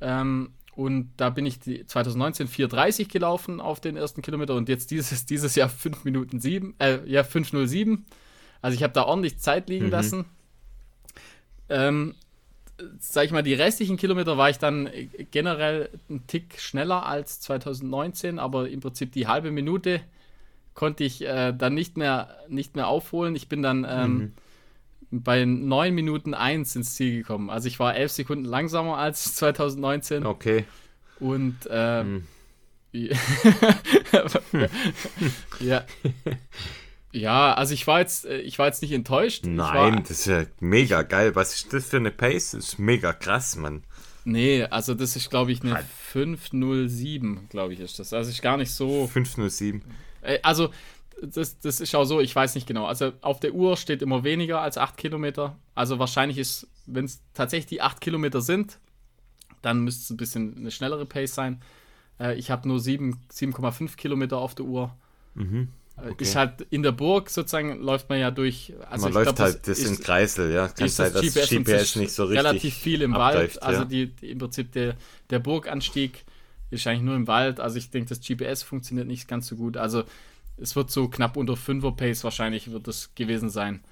Ähm, und da bin ich 2019 4,30 gelaufen auf den ersten Kilometer und jetzt dieses, dieses Jahr 5 Minuten 7, äh, ja, 5,07. Also ich habe da ordentlich Zeit liegen mhm. lassen. Ähm, sag ich mal, die restlichen Kilometer war ich dann generell einen Tick schneller als 2019, aber im Prinzip die halbe Minute konnte ich äh, dann nicht mehr, nicht mehr aufholen. Ich bin dann ähm, mhm. bei 9 Minuten 1 ins Ziel gekommen. Also ich war 11 Sekunden langsamer als 2019. Okay. Und ähm, mhm. ja. Ja, also ich war jetzt, äh, ich war jetzt nicht enttäuscht. Nein, war, das ist ja mega geil. Was ist das für eine Pace? Das ist mega krass, Mann. Nee, also das ist, glaube ich, eine 507, glaube ich, ist das. Also ist gar nicht so. 507. Äh, also, das, das ist auch so, ich weiß nicht genau. Also auf der Uhr steht immer weniger als 8 Kilometer. Also wahrscheinlich ist, wenn es tatsächlich die 8 Kilometer sind, dann müsste es ein bisschen eine schnellere Pace sein. Äh, ich habe nur 7,5 Kilometer auf der Uhr. Mhm. Äh, okay. Ist halt in der Burg sozusagen, läuft man ja durch. Also man läuft glaub, halt das, das in Kreisel, ja. Kann sein, dass GPS, GPS nicht so richtig. Relativ viel im abläuft, Wald. Also ja. die, die, im Prinzip der, der Burganstieg ist eigentlich nur im Wald. Also ich denke, das GPS funktioniert nicht ganz so gut. Also es wird so knapp unter 5er Pace wahrscheinlich wird es gewesen sein.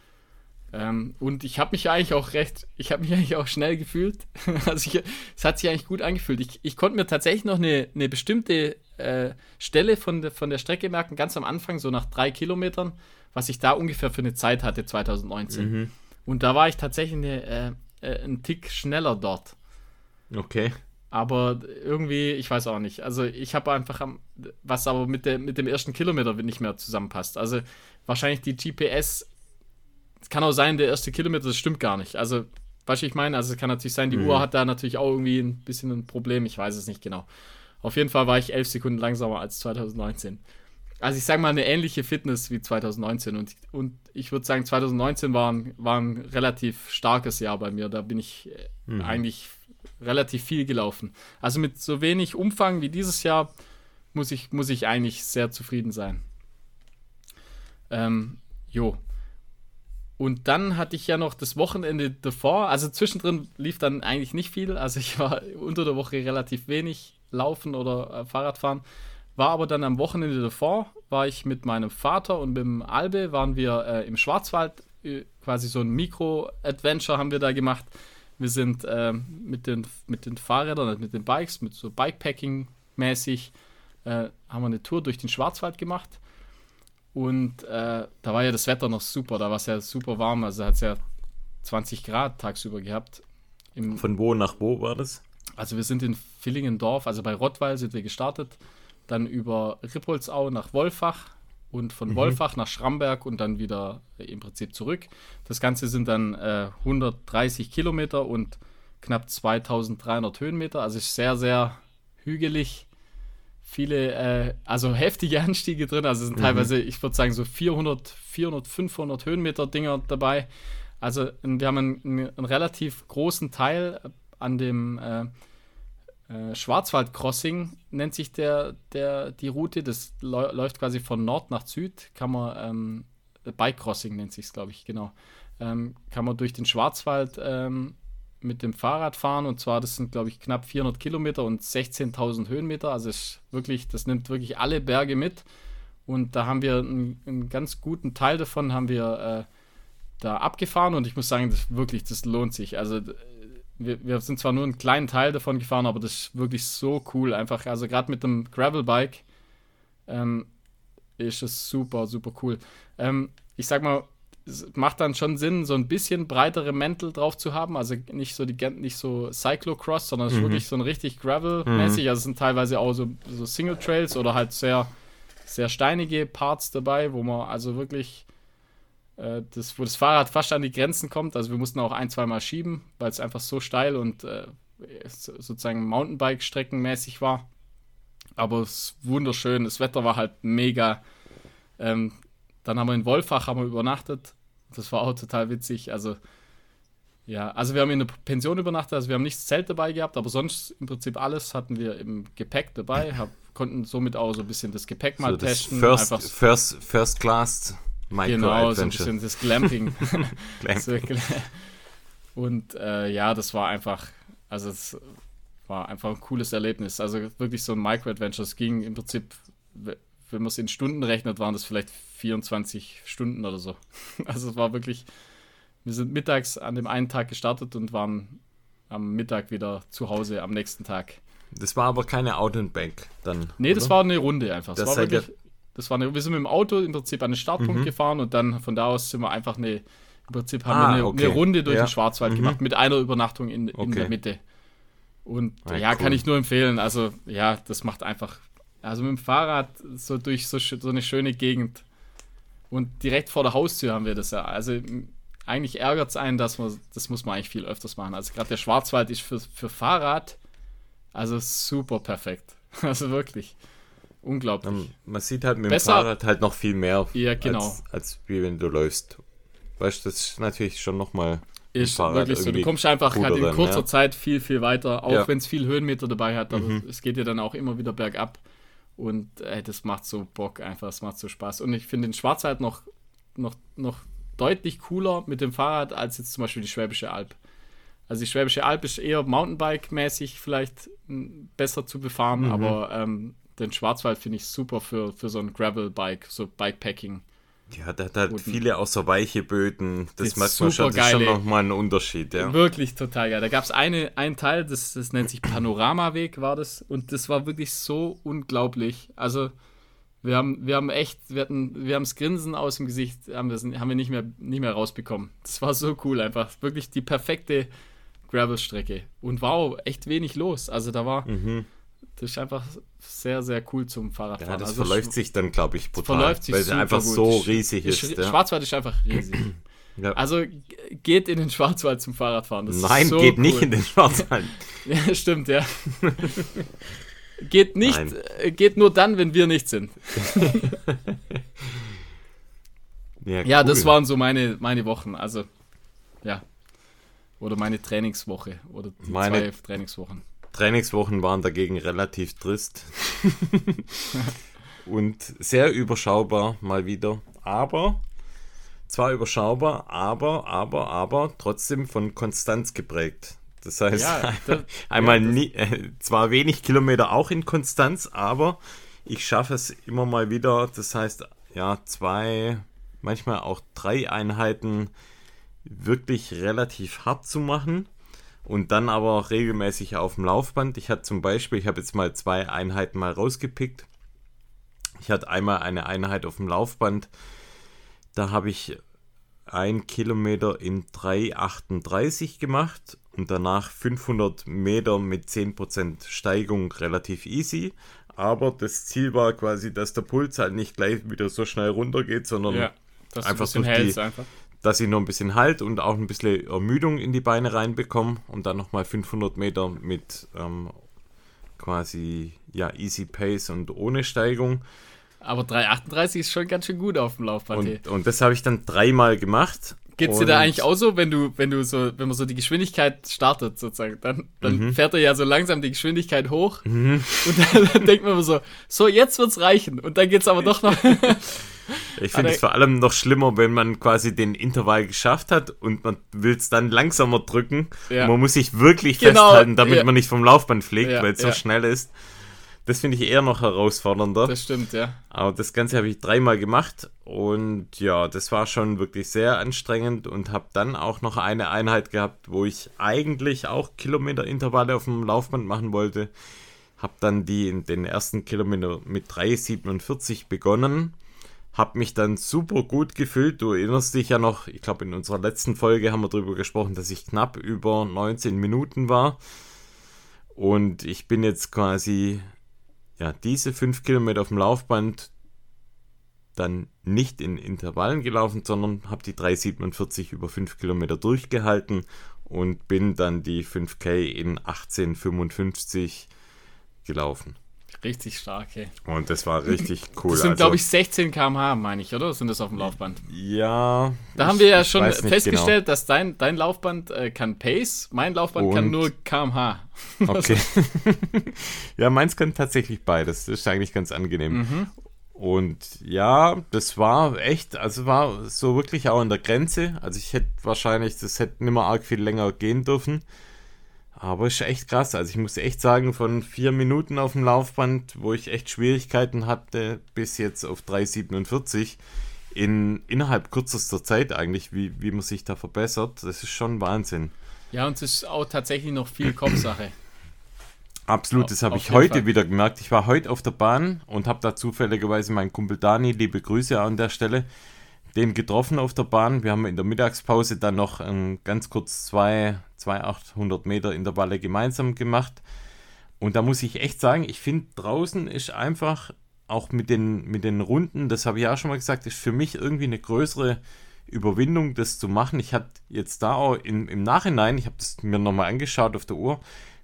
Ähm, und ich habe mich eigentlich auch recht, ich habe mich eigentlich auch schnell gefühlt. also ich, es hat sich eigentlich gut angefühlt. Ich, ich konnte mir tatsächlich noch eine, eine bestimmte äh, Stelle von, de, von der Strecke merken, ganz am Anfang, so nach drei Kilometern, was ich da ungefähr für eine Zeit hatte 2019. Mhm. Und da war ich tatsächlich eine, äh, äh, einen Tick schneller dort. Okay. Aber irgendwie, ich weiß auch nicht. Also ich habe einfach, am, was aber mit, der, mit dem ersten Kilometer nicht mehr zusammenpasst. Also wahrscheinlich die GPS, es kann auch sein, der erste Kilometer, das stimmt gar nicht. Also, was ich meine, also es kann natürlich sein, die mhm. Uhr hat da natürlich auch irgendwie ein bisschen ein Problem, ich weiß es nicht genau. Auf jeden Fall war ich elf Sekunden langsamer als 2019. Also ich sage mal eine ähnliche Fitness wie 2019 und, und ich würde sagen, 2019 war ein, war ein relativ starkes Jahr bei mir. Da bin ich äh, mhm. eigentlich relativ viel gelaufen. Also mit so wenig Umfang wie dieses Jahr muss ich, muss ich eigentlich sehr zufrieden sein. Ähm, jo. Und dann hatte ich ja noch das Wochenende davor, also zwischendrin lief dann eigentlich nicht viel. Also ich war unter der Woche relativ wenig laufen oder äh, Fahrradfahren. War aber dann am Wochenende davor, war ich mit meinem Vater und mit dem Albe, waren wir äh, im Schwarzwald, quasi so ein Mikro-Adventure haben wir da gemacht. Wir sind äh, mit, den, mit den Fahrrädern, also mit den Bikes, mit so Bikepacking-mäßig, äh, haben wir eine Tour durch den Schwarzwald gemacht. Und äh, da war ja das Wetter noch super, da war es ja super warm, also hat es ja 20 Grad tagsüber gehabt. Von wo nach wo war das? Also wir sind in Villingendorf, also bei Rottweil sind wir gestartet, dann über Rippoldsau nach Wolfach, und von mhm. Wolfach nach Schramberg und dann wieder äh, im Prinzip zurück. Das Ganze sind dann äh, 130 Kilometer und knapp 2300 Höhenmeter. Also ist sehr, sehr hügelig. Viele, äh, also heftige Anstiege drin. Also sind mhm. teilweise, ich würde sagen, so 400, 400, 500 Höhenmeter Dinger dabei. Also wir haben einen, einen relativ großen Teil an dem äh, äh, Schwarzwald-Crossing nennt sich der, der, die Route. Das läuft quasi von Nord nach Süd. Kann man, ähm, Bike Crossing nennt sich es, glaube ich, genau. Ähm, kann man durch den Schwarzwald ähm, mit dem Fahrrad fahren und zwar, das sind glaube ich knapp 400 Kilometer und 16.000 Höhenmeter. Also ist wirklich, das nimmt wirklich alle Berge mit. Und da haben wir einen, einen ganz guten Teil davon haben wir äh, da abgefahren und ich muss sagen, das wirklich, das lohnt sich. Also wir, wir, sind zwar nur einen kleinen Teil davon gefahren, aber das ist wirklich so cool. Einfach, also gerade mit dem Gravelbike ähm, ist es super, super cool. Ähm, ich sag mal, es macht dann schon Sinn, so ein bisschen breitere Mäntel drauf zu haben. Also nicht so die nicht so Cyclocross, sondern es ist mhm. wirklich so ein richtig Gravel-mäßig. Mhm. Also es sind teilweise auch so, so Single Trails oder halt sehr, sehr steinige Parts dabei, wo man also wirklich äh, das, wo das Fahrrad fast an die Grenzen kommt. Also wir mussten auch ein, zweimal schieben, weil es einfach so steil und äh, sozusagen Mountainbike-streckenmäßig war. Aber es ist wunderschön. Das Wetter war halt mega. Ähm, dann haben wir in Wolfach haben wir übernachtet. Das war auch total witzig. Also, ja, also wir haben in der Pension übernachtet, also wir haben nicht das Zelt dabei gehabt, aber sonst im Prinzip alles hatten wir im Gepäck dabei, hab, konnten somit auch so ein bisschen das Gepäck mal so testen. First, einfach first, first Class Micro Genau, so ein bisschen das Glamping. Glamping. Und äh, ja, das war einfach, also es war einfach ein cooles Erlebnis. Also wirklich so ein Micro-Adventure. Es ging im Prinzip, wenn man es in Stunden rechnet, waren das vielleicht 24 Stunden oder so. Also es war wirklich, wir sind mittags an dem einen Tag gestartet und waren am Mittag wieder zu Hause am nächsten Tag. Das war aber keine Out and Back dann. Nee, oder? das war eine Runde einfach. Das, das war wirklich, das war eine, wir sind mit dem Auto im Prinzip an den Startpunkt mhm. gefahren und dann von da aus sind wir einfach eine, im Prinzip haben ah, wir eine, okay. eine, Runde durch ja. den Schwarzwald mhm. gemacht mit einer Übernachtung in, okay. in der Mitte. Und ja, ja cool. kann ich nur empfehlen. Also ja, das macht einfach, also mit dem Fahrrad so durch so, so eine schöne Gegend und direkt vor der Haustür haben wir das ja. Also eigentlich ärgert es einen, dass man, das muss man eigentlich viel öfters machen. Also gerade der Schwarzwald ist für, für Fahrrad also super perfekt. Also wirklich unglaublich. Um, man sieht halt mit Besser, dem Fahrrad halt noch viel mehr, ja, genau. als, als wie wenn du läufst. Weißt du, das ist natürlich schon nochmal. Ist wirklich so. Du kommst einfach halt in kurzer ja. Zeit viel, viel weiter, auch ja. wenn es viel Höhenmeter dabei hat. Aber mhm. es geht ja dann auch immer wieder bergab. Und ey, das macht so Bock einfach, es macht so Spaß. Und ich finde den Schwarzwald noch, noch, noch deutlich cooler mit dem Fahrrad als jetzt zum Beispiel die Schwäbische Alb. Also die Schwäbische Alb ist eher Mountainbike-mäßig vielleicht besser zu befahren, mhm. aber ähm, den Schwarzwald finde ich super für, für so ein Gravel-Bike, so Bikepacking. Ja, der hat halt viele außer weiche Böden. Das macht man schon, das schon nochmal ein Unterschied, ja. Wirklich total geil. Da gab es eine, einen Teil, das, das nennt sich Panoramaweg, war das. Und das war wirklich so unglaublich. Also, wir haben, wir haben echt, wir hatten, wir haben das Grinsen aus dem Gesicht, haben wir, haben wir nicht, mehr, nicht mehr rausbekommen. Das war so cool einfach. Wirklich die perfekte Gravel-Strecke. Und wow, echt wenig los. Also da war. Mhm das ist einfach sehr, sehr cool zum Fahrradfahren. Ja, das also verläuft sich dann, glaube ich, brutal. Verläuft sich weil es einfach gut. so riesig ist. Sch ja. Schwarzwald ist einfach riesig. Ja. Also geht in den Schwarzwald zum Fahrradfahren. Das Nein, so geht cool. nicht in den Schwarzwald. ja, stimmt, ja. geht nicht, äh, geht nur dann, wenn wir nicht sind. ja, ja das waren so meine, meine Wochen. Also, ja. Oder meine Trainingswoche. Oder meine, zwei Trainingswochen. Trainingswochen waren dagegen relativ trist. und sehr überschaubar mal wieder. Aber, zwar überschaubar, aber, aber, aber trotzdem von Konstanz geprägt. Das heißt, ja, das, einmal ja, nie, äh, zwar wenig Kilometer auch in Konstanz, aber ich schaffe es immer mal wieder. Das heißt, ja, zwei, manchmal auch drei Einheiten wirklich relativ hart zu machen und dann aber auch regelmäßig auf dem Laufband. Ich hatte zum Beispiel, ich habe jetzt mal zwei Einheiten mal rausgepickt. Ich hatte einmal eine Einheit auf dem Laufband, da habe ich ein Kilometer in 3,38 gemacht und danach 500 Meter mit 10% Steigung relativ easy. Aber das Ziel war quasi, dass der Puls halt nicht gleich wieder so schnell runtergeht, sondern ja, einfach durch die, einfach dass ich noch ein bisschen Halt und auch ein bisschen Ermüdung in die Beine reinbekomme und dann nochmal 500 Meter mit ähm, quasi ja, Easy Pace und ohne Steigung. Aber 3,38 ist schon ganz schön gut auf dem Laufband. Und, und das habe ich dann dreimal gemacht. Geht es dir da eigentlich auch so, wenn du, wenn du so, wenn man so die Geschwindigkeit startet, sozusagen, dann, dann mhm. fährt er ja so langsam die Geschwindigkeit hoch mhm. und dann, dann denkt man so, so, jetzt wird's reichen. Und dann geht es aber doch noch. Ich finde es vor allem noch schlimmer, wenn man quasi den Intervall geschafft hat und man will es dann langsamer drücken. Ja. Man muss sich wirklich genau, festhalten, damit ja. man nicht vom Laufband fliegt, ja, weil es so schnell ist. Das finde ich eher noch herausfordernder. Das stimmt, ja. Aber das Ganze habe ich dreimal gemacht und ja, das war schon wirklich sehr anstrengend und habe dann auch noch eine Einheit gehabt, wo ich eigentlich auch Kilometerintervalle auf dem Laufband machen wollte. Habe dann die in den ersten Kilometer mit 3,47 begonnen. Habe mich dann super gut gefühlt. Du erinnerst dich ja noch, ich glaube in unserer letzten Folge haben wir darüber gesprochen, dass ich knapp über 19 Minuten war. Und ich bin jetzt quasi ja, diese fünf Kilometer auf dem Laufband dann nicht in Intervallen gelaufen, sondern habe die 3,47 über 5 Kilometer durchgehalten und bin dann die 5K in 18,55 gelaufen. Richtig stark. Und das war richtig cool. Das sind, also, glaube ich, 16 km/h, meine ich, oder? Sind das auf dem Laufband? Ja. Da haben wir ja schon festgestellt, genau. dass dein, dein Laufband äh, kann Pace, mein Laufband Und kann nur km/h. Okay. ja, meins kann tatsächlich beides. Das ist eigentlich ganz angenehm. Mhm. Und ja, das war echt, also war so wirklich auch an der Grenze. Also ich hätte wahrscheinlich, das hätte nicht mehr arg viel länger gehen dürfen. Aber ist echt krass. Also ich muss echt sagen, von vier Minuten auf dem Laufband, wo ich echt Schwierigkeiten hatte, bis jetzt auf 3,47 in innerhalb kürzester Zeit eigentlich, wie, wie man sich da verbessert, das ist schon Wahnsinn. Ja, und es ist auch tatsächlich noch viel Kopfsache. Absolut, das habe ich heute Fall. wieder gemerkt. Ich war heute auf der Bahn und habe da zufälligerweise meinen Kumpel Dani, liebe Grüße an der Stelle, den getroffen auf der Bahn. Wir haben in der Mittagspause dann noch ähm, ganz kurz zwei, zwei 800 Meter Intervalle gemeinsam gemacht. Und da muss ich echt sagen, ich finde draußen ist einfach auch mit den, mit den Runden, das habe ich auch schon mal gesagt, ist für mich irgendwie eine größere Überwindung, das zu machen. Ich hatte jetzt da auch in, im Nachhinein, ich habe es mir nochmal angeschaut auf der Uhr,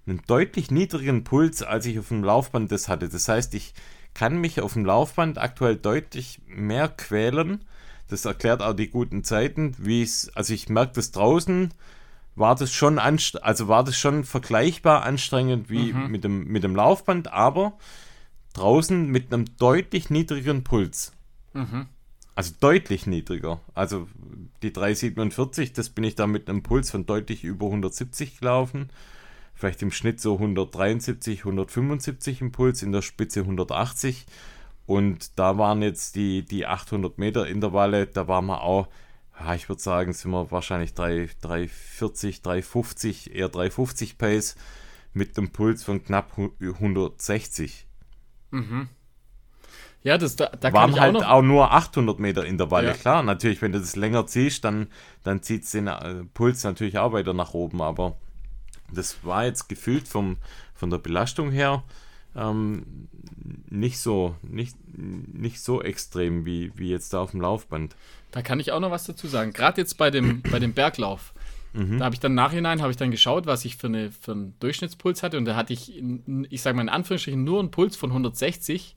einen deutlich niedrigeren Puls, als ich auf dem Laufband das hatte. Das heißt, ich kann mich auf dem Laufband aktuell deutlich mehr quälen das erklärt auch die guten Zeiten, wie es, also ich merke das draußen, war das schon also war das schon vergleichbar anstrengend wie mhm. mit, dem, mit dem Laufband, aber draußen mit einem deutlich niedrigeren Puls. Mhm. Also deutlich niedriger. Also die 347, das bin ich da mit einem Puls von deutlich über 170 gelaufen. Vielleicht im Schnitt so 173, 175 im Puls, in der Spitze 180. Und da waren jetzt die, die 800 Meter Intervalle, da waren wir auch, ja, ich würde sagen, sind wir wahrscheinlich 3, 340, 350, eher 350 Pace mit einem Puls von knapp 160. Mhm. Ja, das da, da waren halt auch, auch, nur 800 Meter Intervalle. Ja. Klar, natürlich, wenn du das länger ziehst, dann, dann zieht es den äh, Puls natürlich auch weiter nach oben. Aber das war jetzt gefühlt vom, von der Belastung her ähm, nicht so, nicht, nicht so extrem wie, wie jetzt da auf dem Laufband. Da kann ich auch noch was dazu sagen. Gerade jetzt bei dem, bei dem Berglauf. Mhm. Da habe ich dann nachhinein habe ich dann geschaut, was ich für, eine, für einen Durchschnittspuls hatte und da hatte ich, ich sage mal in Anführungsstrichen, nur einen Puls von 160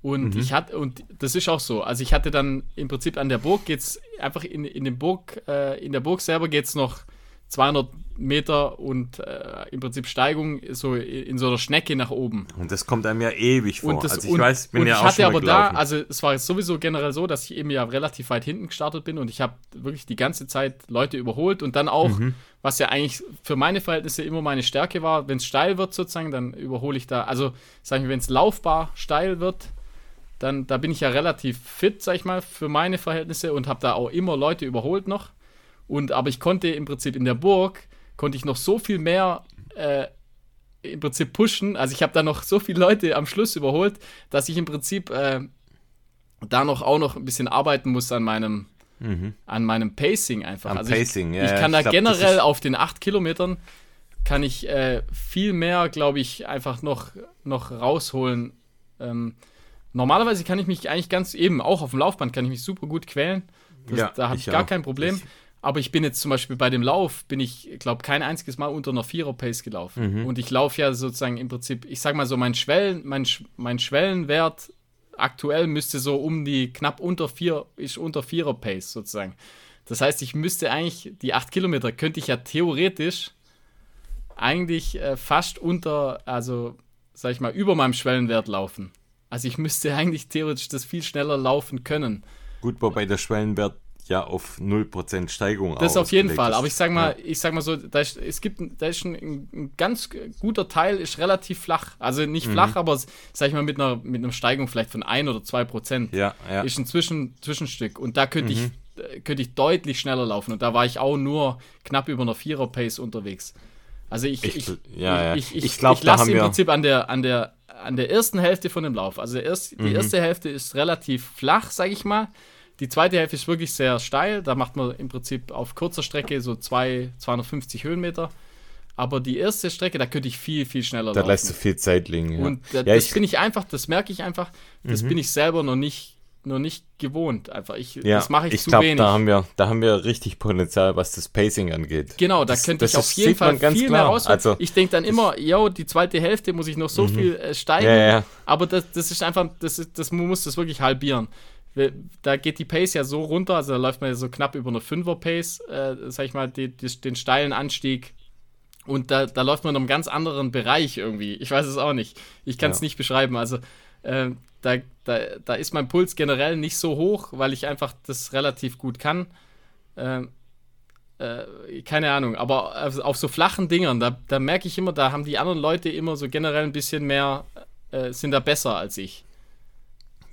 und mhm. ich hatte, und das ist auch so. Also ich hatte dann im Prinzip an der Burg geht's einfach in, in dem Burg, äh, in der Burg selber geht es noch 200 Meter und äh, im Prinzip Steigung so in so einer Schnecke nach oben. Und das kommt einem ja ewig vor. Und das, also ich und, weiß, bin und ja ich auch hatte aber gelaufen. da, also es war sowieso generell so, dass ich eben ja relativ weit hinten gestartet bin und ich habe wirklich die ganze Zeit Leute überholt und dann auch, mhm. was ja eigentlich für meine Verhältnisse immer meine Stärke war, wenn es steil wird sozusagen, dann überhole ich da, also sagen wir, wenn es laufbar steil wird, dann da bin ich ja relativ fit, sag ich mal, für meine Verhältnisse und habe da auch immer Leute überholt noch. Und aber ich konnte im Prinzip in der Burg konnte ich noch so viel mehr äh, im Prinzip pushen. Also ich habe da noch so viele Leute am Schluss überholt, dass ich im Prinzip äh, da noch auch noch ein bisschen arbeiten muss an meinem mhm. an meinem Pacing einfach. Am also Pacing, ich, ja. Ich kann da glaub, generell auf den acht Kilometern kann ich äh, viel mehr, glaube ich, einfach noch, noch rausholen. Ähm, normalerweise kann ich mich eigentlich ganz eben, auch auf dem Laufband kann ich mich super gut quälen. Das, ja, da habe ich, ich gar kein Problem. Ich, aber ich bin jetzt zum Beispiel bei dem Lauf, bin ich, glaube kein einziges Mal unter einer Vierer-Pace gelaufen. Mhm. Und ich laufe ja sozusagen im Prinzip, ich sag mal so, mein, Schwellen, mein, mein Schwellenwert aktuell müsste so um die knapp unter vier, ist unter Vierer-Pace sozusagen. Das heißt, ich müsste eigentlich, die acht Kilometer könnte ich ja theoretisch eigentlich äh, fast unter, also sag ich mal, über meinem Schwellenwert laufen. Also ich müsste eigentlich theoretisch das viel schneller laufen können. Gut, wobei der Schwellenwert ja auf 0% Steigung Das auf jeden Fall. Aber ich sag mal, ja. ich sag mal so, da ist, es gibt, da ist ein, ein, ganz guter Teil ist relativ flach. Also nicht mhm. flach, aber sag ich mal mit einer, mit einer Steigung vielleicht von 1 oder 2 Prozent. Ja, ja. Ist ein Zwischen, Zwischenstück. Und da könnte mhm. ich, könnte ich deutlich schneller laufen. Und da war ich auch nur knapp über einer Vierer-Pace unterwegs. Also ich, ich, ich, ja, ja. ich, ich, ich, glaub, ich lasse im Prinzip an der, an der, an der ersten Hälfte von dem Lauf. Also erst, mhm. die erste Hälfte ist relativ flach, sag ich mal. Die zweite Hälfte ist wirklich sehr steil. Da macht man im Prinzip auf kurzer Strecke so zwei, 250 Höhenmeter. Aber die erste Strecke, da könnte ich viel, viel schneller da laufen. Da lässt du viel Zeit liegen. Ja. Und da, ja, das bin ich einfach, das merke ich einfach, das mhm. bin ich selber noch nicht, noch nicht gewohnt. Einfach, ich, ja, das mache ich, ich zu glaub, wenig. Da haben, wir, da haben wir richtig Potenzial, was das Pacing angeht. Genau, da das, könnte ich auf jeden Fall viel klar. mehr raus. Also, ich denke dann immer, yo, die zweite Hälfte muss ich noch so mhm. viel äh, steigen. Ja. Aber das, das ist einfach, das, ist, das muss das wirklich halbieren da geht die Pace ja so runter, also da läuft man ja so knapp über eine 5er Pace, äh, sag ich mal, die, die, den steilen Anstieg. Und da, da läuft man in einem ganz anderen Bereich irgendwie. Ich weiß es auch nicht. Ich kann es ja. nicht beschreiben. Also äh, da, da, da ist mein Puls generell nicht so hoch, weil ich einfach das relativ gut kann. Äh, äh, keine Ahnung, aber auf, auf, so flachen Dingern, da, da merke ich immer, da haben die anderen Leute immer so generell ein bisschen mehr, äh, sind da besser als ich.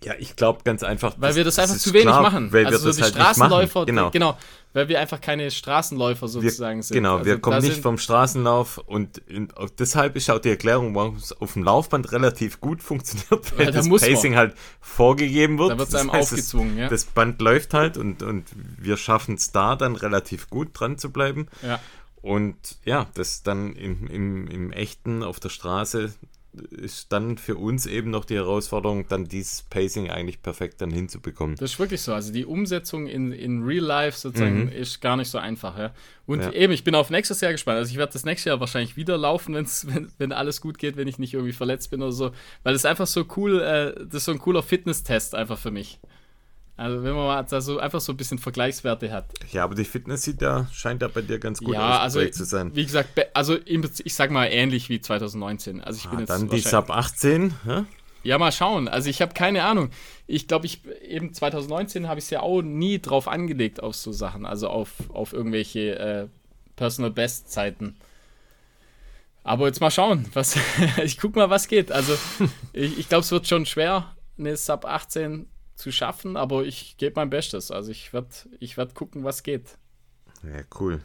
Ja, ich glaube ganz einfach. Weil wir das einfach zu wenig klar, machen. Weil also wir das die halt Straßenläufer, genau. genau. Weil wir einfach keine Straßenläufer sozusagen wir, sind. Genau, also wir kommen nicht vom Straßenlauf und in, deshalb ist auch die Erklärung, warum es auf dem Laufband relativ gut funktioniert, weil, weil das Pacing man. halt vorgegeben wird. Da wird es einem heißt, aufgezwungen, ja. Das Band läuft halt und, und wir schaffen es da dann relativ gut dran zu bleiben. Ja. Und ja, das dann im, im, im echten auf der Straße ist dann für uns eben noch die Herausforderung, dann dieses Pacing eigentlich perfekt dann hinzubekommen. Das ist wirklich so. Also die Umsetzung in, in Real Life sozusagen mhm. ist gar nicht so einfach. Ja? Und ja. eben, ich bin auf nächstes Jahr gespannt. Also ich werde das nächste Jahr wahrscheinlich wieder laufen, wenn's, wenn, wenn alles gut geht, wenn ich nicht irgendwie verletzt bin oder so. Weil es einfach so cool, äh, das ist so ein cooler Fitness-Test einfach für mich. Also wenn man mal so einfach so ein bisschen Vergleichswerte hat. Ja, aber die Fitness sieht ja, scheint ja bei dir ganz gut ja, also, zu sein. Wie gesagt, also ich sag mal ähnlich wie 2019. Also ich bin ah, jetzt dann die Sub 18, ja? Ja, mal schauen. Also ich habe keine Ahnung. Ich glaube, ich eben 2019 habe ich es ja auch nie drauf angelegt auf so Sachen, also auf, auf irgendwelche äh, Personal Best Zeiten. Aber jetzt mal schauen, was ich guck mal, was geht. Also ich, ich glaube, es wird schon schwer, eine Sub 18 zu schaffen, aber ich gebe mein Bestes. Also ich werde ich werd gucken, was geht. Ja, cool.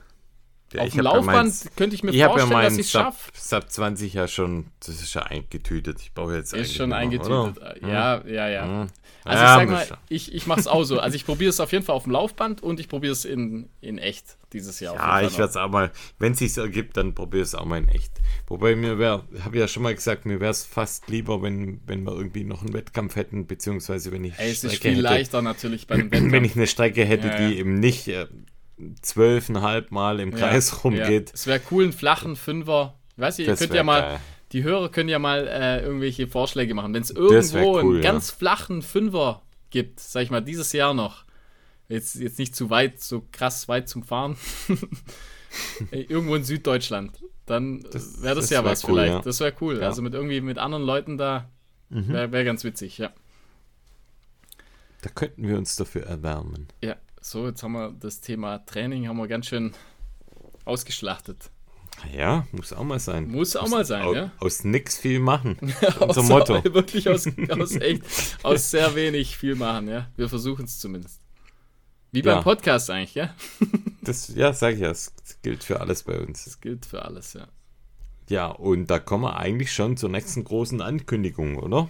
Ja, Auf dem Laufband ja könnte ich mir ich vorstellen, ja dass ich es schaffe. Sub 20 ja schon, das ist ja eingetütet. Ich brauche jetzt Ist schon eingetütet. Oder? Ja, ja, ja. Also ja, ich sag mal, ich, ich mache es auch so. Also ich probiere es auf jeden Fall auf dem Laufband und ich probiere es in, in echt dieses Jahr. Ja, ich werde es auch mal, wenn es sich ergibt, dann probiere es auch mal in echt. Wobei mir wäre, habe ja schon mal gesagt, mir wäre es fast lieber, wenn, wenn wir irgendwie noch einen Wettkampf hätten, beziehungsweise wenn ich. Ey, es ist viel hätte, leichter natürlich beim Wettkampf. Wenn ich eine Strecke hätte, ja, ja. die eben nicht äh, zwölfeinhalb Mal im Kreis rumgeht. Es wäre cool, einen flachen Fünfer. Ich weiß nicht, ihr könnt ja mal, geil. Die Hörer können ja mal äh, irgendwelche Vorschläge machen. Wenn es irgendwo cool, einen ganz flachen Fünfer gibt, sag ich mal, dieses Jahr noch, jetzt, jetzt nicht zu weit, so krass weit zum Fahren, irgendwo in Süddeutschland, dann wäre das, das, ja was cool, vielleicht. Ja. Das wäre cool. Also mit irgendwie mit anderen Leuten da wäre mhm. wär ganz witzig, ja. Da könnten wir uns dafür erwärmen. Ja, so, jetzt haben wir das Thema Training haben wir ganz schön ausgeschlachtet. Ja, muss auch mal sein. Muss auch mal sein, aus, ja. Aus nix viel machen. Unser Motto. Wirklich aus, aus echt, aus sehr wenig viel machen, ja. Wir versuchen es zumindest. Wie beim ja. Podcast eigentlich, ja? das, ja, sag ich ja, es gilt für alles bei uns. Es gilt für alles, ja. Ja, und da kommen wir eigentlich schon zur nächsten großen Ankündigung, oder?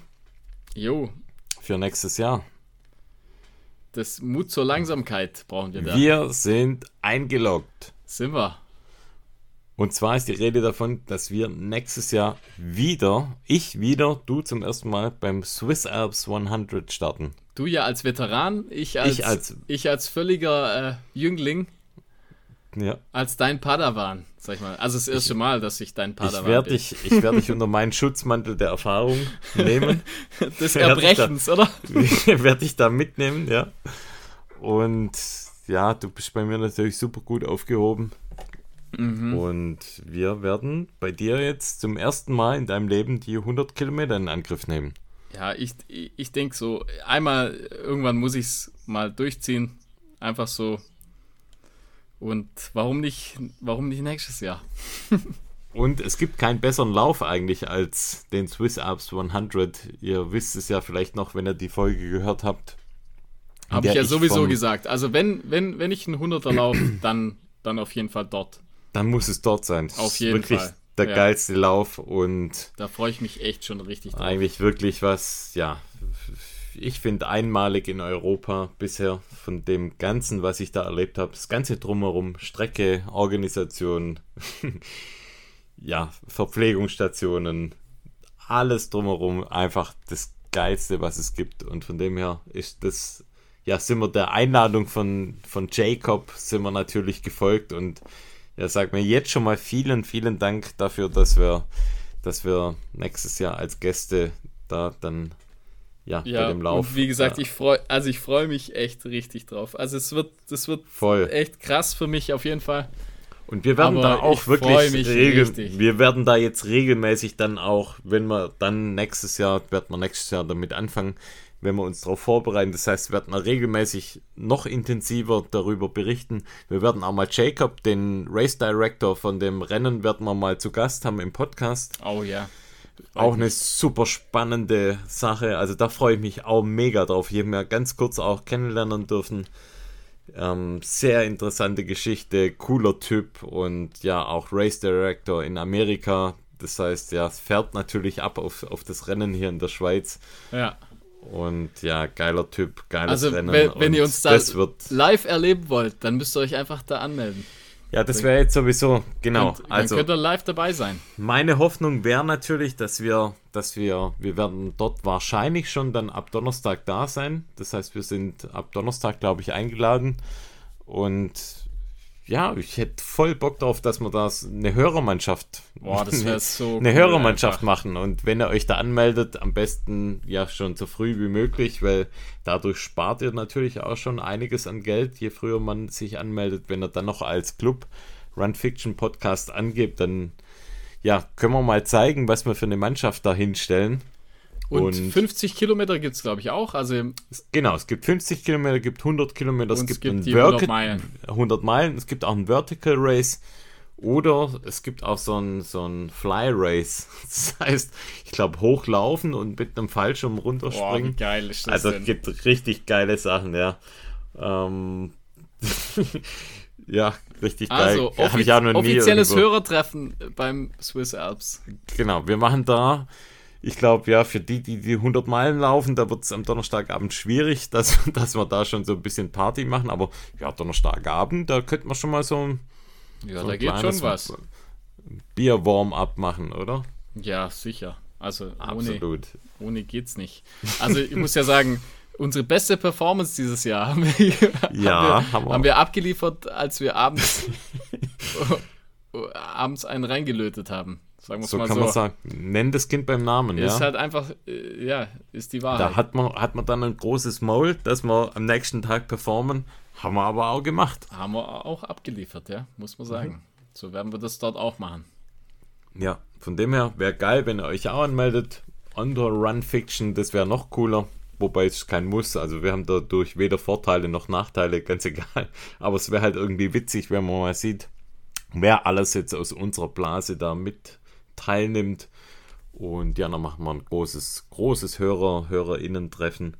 Jo. Für nächstes Jahr. Das Mut zur Langsamkeit brauchen wir da. Wir sind eingeloggt. Sind wir. Und zwar ist die Rede davon, dass wir nächstes Jahr wieder, ich wieder, du zum ersten Mal beim Swiss Alps 100 starten. Du ja als Veteran, ich als, ich als, ich als völliger äh, Jüngling. Ja. Als dein Padawan, sag ich mal. Also das erste Mal, dass ich dein Padawan ich werd bin. Dich, ich werde dich unter meinen Schutzmantel der Erfahrung nehmen. Des Erbrechens, da, oder? werde ich da mitnehmen, ja. Und ja, du bist bei mir natürlich super gut aufgehoben. Mhm. Und wir werden bei dir jetzt zum ersten Mal in deinem Leben die 100 Kilometer in Angriff nehmen. Ja, ich, ich, ich denke so, einmal, irgendwann muss ich es mal durchziehen. Einfach so. Und warum nicht, warum nicht nächstes Jahr? Und es gibt keinen besseren Lauf eigentlich als den Swiss Alps 100. Ihr wisst es ja vielleicht noch, wenn ihr die Folge gehört habt. Habe ich ja sowieso gesagt. Also wenn, wenn, wenn ich einen 100er laufe, dann, dann auf jeden Fall dort. Dann muss es dort sein. Auf jeden wirklich Fall. der Ja. geilste Lauf und Da freue ich mich echt schon richtig drauf. eigentlich wirklich was, ja, ich finde einmalig in Europa bisher von dem Ganzen, was ich da erlebt habe. Das Ganze drumherum, Strecke, Organisation, ja, Verpflegungsstationen, alles drumherum einfach das Geilste, was es gibt. Und von dem her ist das, ja, sind wir der Einladung von, von Jacob, sind wir natürlich gefolgt und ja, sag mir jetzt schon mal vielen, vielen Dank dafür, dass wir, dass wir nächstes Jahr als Gäste da dann ja, Ja, bei dem Lauf. und wie gesagt, äh, ich freue, also ich freue mich echt richtig drauf. Also es wird, das wird voll. echt krass für mich auf jeden Fall. Und wir werden Aber da auch wirklich regel wir werden da jetzt regelmäßig dann auch, wenn wir dann nächstes Jahr, werden wir nächstes Jahr damit anfangen, wenn wir uns darauf vorbereiten. Das heißt, wir werden regelmäßig noch intensiver darüber berichten. Wir werden auch mal Jacob, den Race Director von dem Rennen, werden wir mal zu Gast haben im Podcast. Oh ja. Auch eine super spannende Sache. Also da freue ich mich auch mega drauf. Ich habe mir ganz kurz auch kennenlernen dürfen. Ähm, sehr interessante Geschichte, cooler Typ und ja, auch Race Director in Amerika. Das heißt, ja, es fährt natürlich ab auf, auf das Rennen hier in der Schweiz. Ja. Und ja, geiler Typ, geiles Also Rennen. wenn, wenn ihr uns da live erleben wollt, dann müsst ihr euch einfach da anmelden. ja, das wäre jetzt sowieso, genau. Und also dann könnt ihr live dabei sein. Meine Hoffnung wäre natürlich, dass wir, dass wir, wir werden dort wahrscheinlich schon dann ab Donnerstag da sein. Das heißt, wir sind ab Donnerstag, glaube ich, eingeladen. Und ja, ich hätte voll Bock drauf, dass wir das eine Hörermannschaft, Boah, das so eine cool Hörermannschaft einfach. machen. Und wenn ihr euch da anmeldet, am besten ja schon so früh wie möglich, weil dadurch spart ihr natürlich auch schon einiges an Geld, je früher man sich anmeldet. Wenn ihr dann noch als Club Run Fiction Podcast angebt, dann ja, können wir mal zeigen, was wir für eine Mannschaft da hinstellen. Und, Und- 50 Kilometer gibt es, glaube ich, auch. Also Genau, es gibt 50 Kilometer, es gibt 100 Kilometer, es gibt, gibt einen die 100 Verti- Meilen. 100 Meilen, es gibt auch ein Vertical Race oder es gibt auch so ein, so ein Fly Race. Das heißt, ich glaube, hochlaufen und mit einem Fallschirm boah, runterspringen. geil ist das also es gibt richtig geile Sachen, ja. Ähm, ja, richtig geil. Also, offiz offizielles Hörertreffen beim Swiss Alps. Genau, wir machen da, ich glaube, ja, für die, die die 100 Meilen laufen, da wird es am Donnerstagabend schwierig, dass, dass wir da schon so ein bisschen Party machen. Aber ja, Donnerstagabend, da könnten wir schon mal so ein, Ja, so da ein geht schon was. Bier-Warm-up machen, oder? Ja, sicher. Also ohne, Absolut. ohne geht's nicht. Also ich muss ja sagen, unsere beste Performance dieses Jahr haben wir, Ja, haben wir. haben wir abgeliefert, als wir abends, abends einen reingelötet haben. Sagen wir So mal kann so. man sagen. Nenn das Kind beim Namen, ja. Ist halt einfach, äh, ja, ist die Wahrheit. da hat man, hat man dann ein großes Maul, dass wir am nächsten Tag performen. Haben wir aber auch gemacht. haben wir auch abgeliefert, ja, muss man sagen. Mhm. So werden wir das dort auch machen. Ja, von dem her wäre geil, wenn ihr euch auch anmeldet. Under Run Fiction, das wäre noch cooler. Wobei es kein Muss. Also wir haben dadurch weder Vorteile noch Nachteile, ganz egal. Aber es wäre halt irgendwie witzig, wenn man mal sieht, wer alles jetzt aus unserer Blase da mit teilnimmt. Und ja, dann machen wir ein großes, großes Hörer, HörerInnen-Treffen.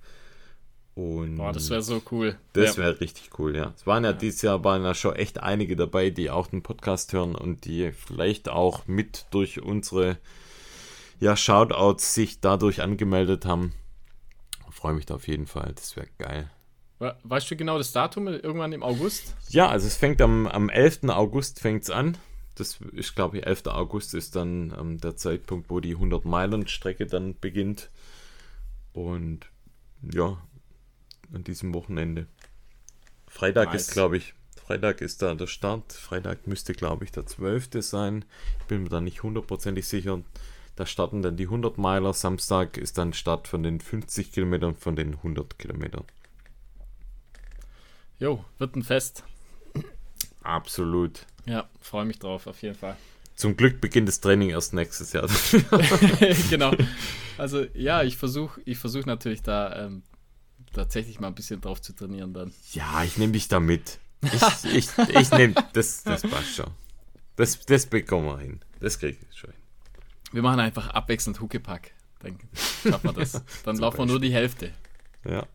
Und Boah, das wäre so cool. das ja. wäre richtig cool, ja. Es waren ja dieses Jahr waren ja schon echt einige dabei, die auch den Podcast hören und die vielleicht auch mit durch unsere ja, Shoutouts sich dadurch angemeldet haben. Freue mich da auf jeden Fall, das wäre geil. We- Weißt du genau das Datum? Irgendwann im August? Ja, also es fängt am, am 11. August fängt's an. Das ist, glaube ich, 11. August ist dann ähm, der Zeitpunkt, wo die 100-Meilen-Strecke dann beginnt. Und ja, an diesem Wochenende. Freitag Nice. ist, glaube ich, Freitag ist da der Start. Freitag müsste, glaube ich, der 12. sein. Ich bin mir da nicht hundertprozentig sicher. Da starten dann die 100 Meiler. Samstag ist dann Start von den 50 Kilometern, von den 100 Kilometern. Jo, wird ein Fest. Absolut. Ja, freue mich drauf, auf jeden Fall. Zum Glück beginnt das Training erst nächstes Jahr. genau. Also ja, ich versuche ich versuch natürlich da ähm, tatsächlich mal ein bisschen drauf zu trainieren dann. Ja, ich nehme dich da mit. Ich, ich, ich nehme, das, das passt schon. Das, das bekommen wir hin. Das kriege ich schon hin. Wir machen einfach abwechselnd Huckepack. Dann schaffen wir das. Dann laufen wir nur die Hälfte. Ja.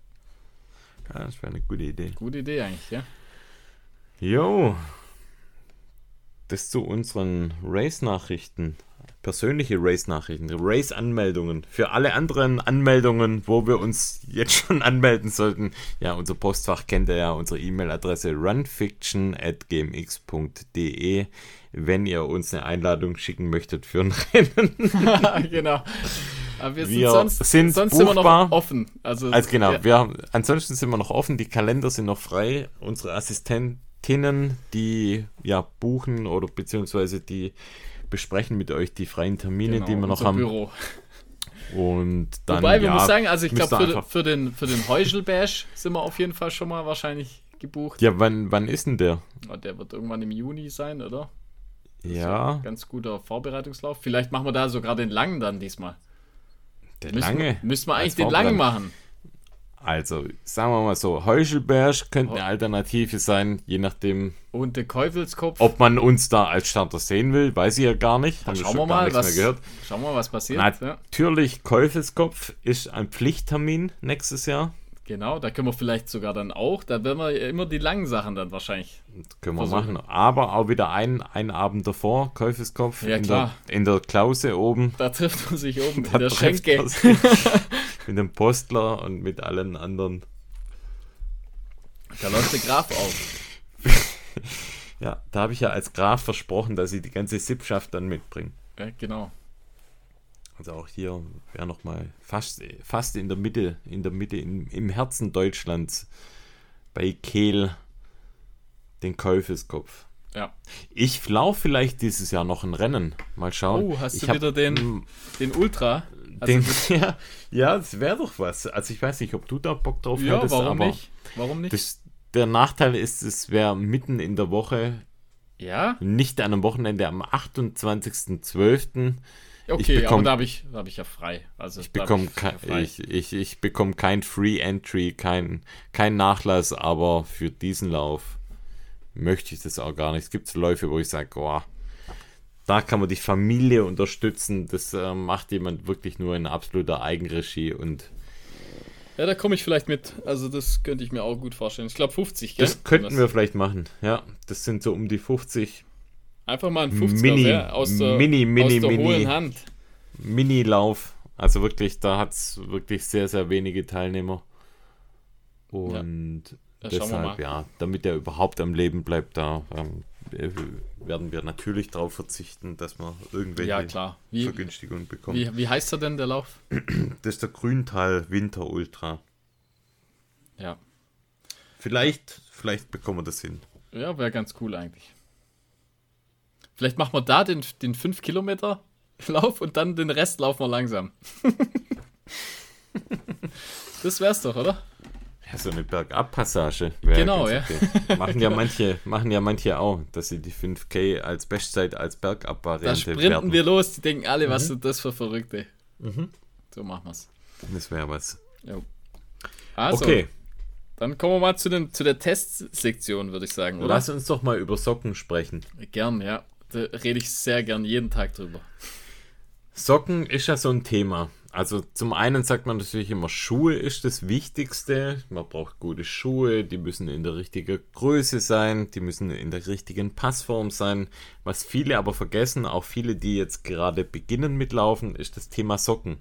Ja, das wäre eine gute Idee. Gute Idee eigentlich, ja. Jo. Das zu unseren Race-Nachrichten. Persönliche Race-Nachrichten, Race-Anmeldungen. Für alle anderen Anmeldungen, wo wir uns jetzt schon anmelden sollten. Ja, unser Postfach kennt ihr ja, unsere E-Mail-Adresse runfiction.gmx.de, wenn ihr uns eine Einladung schicken möchtet für ein Rennen. genau. Aber wir sind Wir sonst, sind sonst sind wir buchbar. noch offen. Also, Also genau, ja, wir haben, ansonsten sind wir noch offen, die Kalender sind noch frei. Unsere Assistentinnen, die ja buchen oder beziehungsweise die besprechen mit euch die freien Termine, genau, die wir noch haben. Büro. Und dann Wobei, wir ja, muss sagen, also ich glaube, für, für den, für den Heuschel-Bash sind wir auf jeden Fall schon mal wahrscheinlich gebucht. Ja, wann, wann ist denn der? Ja, Der wird irgendwann im Juni sein, oder? Ja, Ganz guter Vorbereitungslauf. Vielleicht machen wir da sogar den langen dann diesmal. der Müssen, lange. Müssen wir eigentlich den langen machen. Also, sagen wir mal so, Heuschelberg könnte eine Alternative sein, je nachdem, Und der Käufelskopf. ob man uns da als Starter sehen will, weiß ich ja gar nicht. Haben schauen wir mal, was, schauen wir mal, was passiert. Natürlich, Käufeskopf ist ein Pflichttermin nächstes Jahr. genau, da können wir vielleicht sogar dann auch. Da werden wir ja immer die langen Sachen dann wahrscheinlich. Das können wir Versuchen. machen. Aber auch wieder ein, ein Abend davor, Käufeskopf Ja, in, klar. Der, in der Klause oben. Da trifft man sich oben Da in der sich mit dem Postler und mit allen anderen. Da läuft der Graf auf. Ja, da habe ich ja als Graf versprochen, dass ich die ganze Sippschaft dann mitbringe. Ja, genau. Also auch hier wäre nochmal fast, fast in der Mitte, in der Mitte, im, im Herzen Deutschlands bei Kehl den Käufeskopf. Ja. Ich laufe vielleicht dieses Jahr noch ein Rennen. Mal schauen. Oh, hast ich du wieder den, den Ultra? Also den, ja, ja, das wäre doch was. Also ich weiß nicht, ob du da Bock drauf ja, hättest, warum aber nicht? Warum nicht? Das, der Nachteil ist, es wäre mitten in der Woche, ja? nicht an einem Wochenende am 28.12. Okay, bekomm- aber da habe ich, da hab ich ja frei. Also Ich bekomme ich kein, ja ich, ich, ich bekomm kein Free Entry, kein, kein Nachlass, aber für diesen Lauf möchte ich das auch gar nicht. Es gibt Läufe, wo ich sage, oh, da kann man die Familie unterstützen. Das äh, macht jemand wirklich nur in absoluter Eigenregie und Ja, da komme ich vielleicht mit. Also das könnte ich mir auch gut vorstellen. Ich glaube 50, gell? das könnten wir vielleicht machen. Ja, das sind so um die 50 Einfach mal ein 50er Mini, sehr, aus der, Mini, Mini, aus der Mini. hohlen Hand. Mini-Lauf. Also wirklich, da hat es wirklich sehr, sehr wenige Teilnehmer. Und Ja, deshalb, ja, damit er überhaupt am Leben bleibt, da ähm, äh, werden wir natürlich darauf verzichten, dass wir irgendwelche Ja, klar. Wie, Vergünstigungen bekommen. wie, wie heißt er denn, der Lauf? Das ist der Grüntal Winter Ultra. Ja. Vielleicht, vielleicht bekommen wir das hin. Ja, wäre ganz cool eigentlich. Vielleicht machen wir da den, den 5 Kilometer Lauf und dann den Rest laufen wir langsam. das wär's doch, oder? Ja, so eine Bergabpassage. Genau, ganz okay. machen ja manche, machen ja manche auch, dass sie die 5K als Bestzeit als Da Bergab-Variante sprinten werten. wir los. Die denken alle, was Mhm. sind das für Verrückte. So machen wir's. Das wäre was. Jo. Also, okay, dann kommen wir mal zu, den, zu der Testsektion, würde ich sagen, oder? lass uns doch mal über Socken sprechen. Gern, ja. Da rede ich sehr gern jeden Tag drüber. Socken ist ja so ein Thema. Also zum einen sagt man natürlich immer, Schuhe ist das Wichtigste. Man braucht gute Schuhe, die müssen in der richtigen Größe sein, die müssen in der richtigen Passform sein. Was viele aber vergessen, auch viele, die jetzt gerade beginnen mit Laufen, ist das Thema Socken.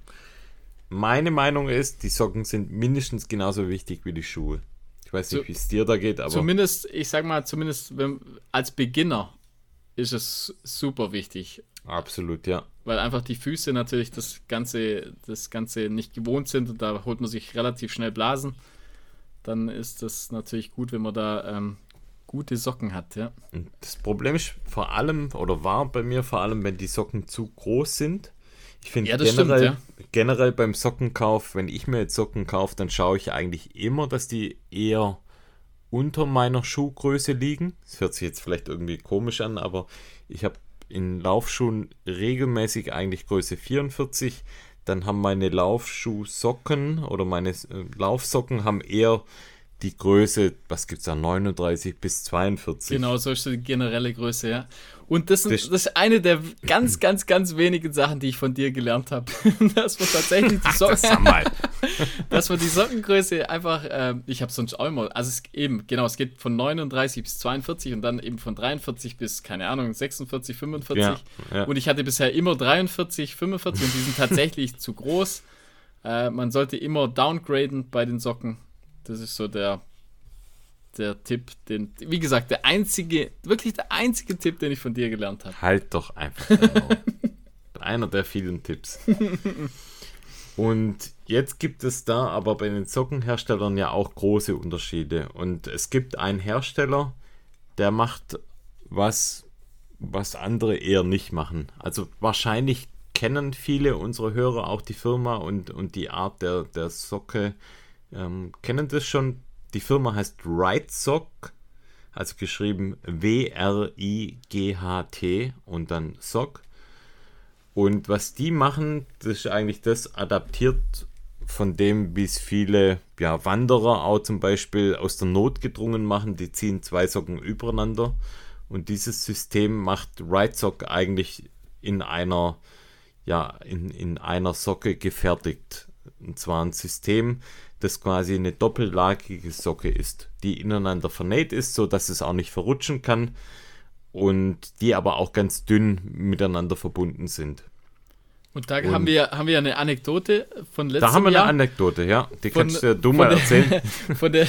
Meine Meinung ist, die Socken sind mindestens genauso wichtig wie die Schuhe. Ich weiß nicht, So- wie es dir da geht, aber Zumindest, ich sag mal, zumindest wenn, als Beginner ist es super wichtig, absolut, ja. Weil einfach die Füße natürlich das Ganze, das Ganze nicht gewohnt sind und da holt man sich relativ schnell Blasen. Dann ist das natürlich gut, wenn man da ähm, gute Socken hat, ja. Das Problem ist vor allem, oder war bei mir vor allem, wenn die Socken zu groß sind. Ich finde Ja, generell, stimmt, generell beim Sockenkauf, wenn ich mir jetzt Socken kaufe, dann schaue ich eigentlich immer, dass die eher unter meiner Schuhgröße liegen. Das hört sich jetzt vielleicht irgendwie komisch an, aber ich habe in Laufschuhen regelmäßig eigentlich Größe 44. Dann haben meine Laufschuhsocken oder meine äh, Laufsocken haben eher die Größe, was gibt es da, 39 bis 42. Genau, so ist die generelle Größe, ja. Und das, sind, das, das ist eine der ganz, ganz, ganz wenigen Sachen, die ich von dir gelernt habe. dass man tatsächlich die Socken. dass man die Sockengröße einfach, äh, ich habe sonst auch immer, also es eben, genau, es geht von 39 bis 42 und dann eben von 43 bis, keine Ahnung, 46, 45. Ja, ja. Und ich hatte bisher immer 43, 45 und die sind tatsächlich zu groß. Äh, man sollte immer downgraden bei den Socken. Das ist so der, der Tipp, den, wie gesagt, der einzige, wirklich der einzige Tipp, den ich von dir gelernt habe. Halt doch einfach. Einer der vielen Tipps. Und jetzt gibt es da aber bei den Sockenherstellern ja auch große Unterschiede. Und es gibt einen Hersteller, der macht was, was andere eher nicht machen. Also wahrscheinlich kennen viele unserer Hörer auch die Firma und, und die Art der, der Socke ähm, kennen das schon. Die Firma heißt Right Sock, also geschrieben W-R-I-G-H-T und dann Sock. Und was die machen, das ist eigentlich das adaptiert von dem, wie es viele ja, Wanderer auch zum Beispiel aus der Not gedrungen machen. Die ziehen zwei Socken übereinander. Und dieses System macht Right Sock eigentlich in einer, ja, in, in einer Socke gefertigt. Und zwar ein System, das quasi eine doppellagige Socke ist, die ineinander vernäht ist, so dass es auch nicht verrutschen kann und die aber auch ganz dünn miteinander verbunden sind. Und da und haben wir haben wir eine Anekdote von letztem Jahr. Da haben wir Jahr. eine Anekdote, ja. Die von, kannst du mal der, erzählen. Von der,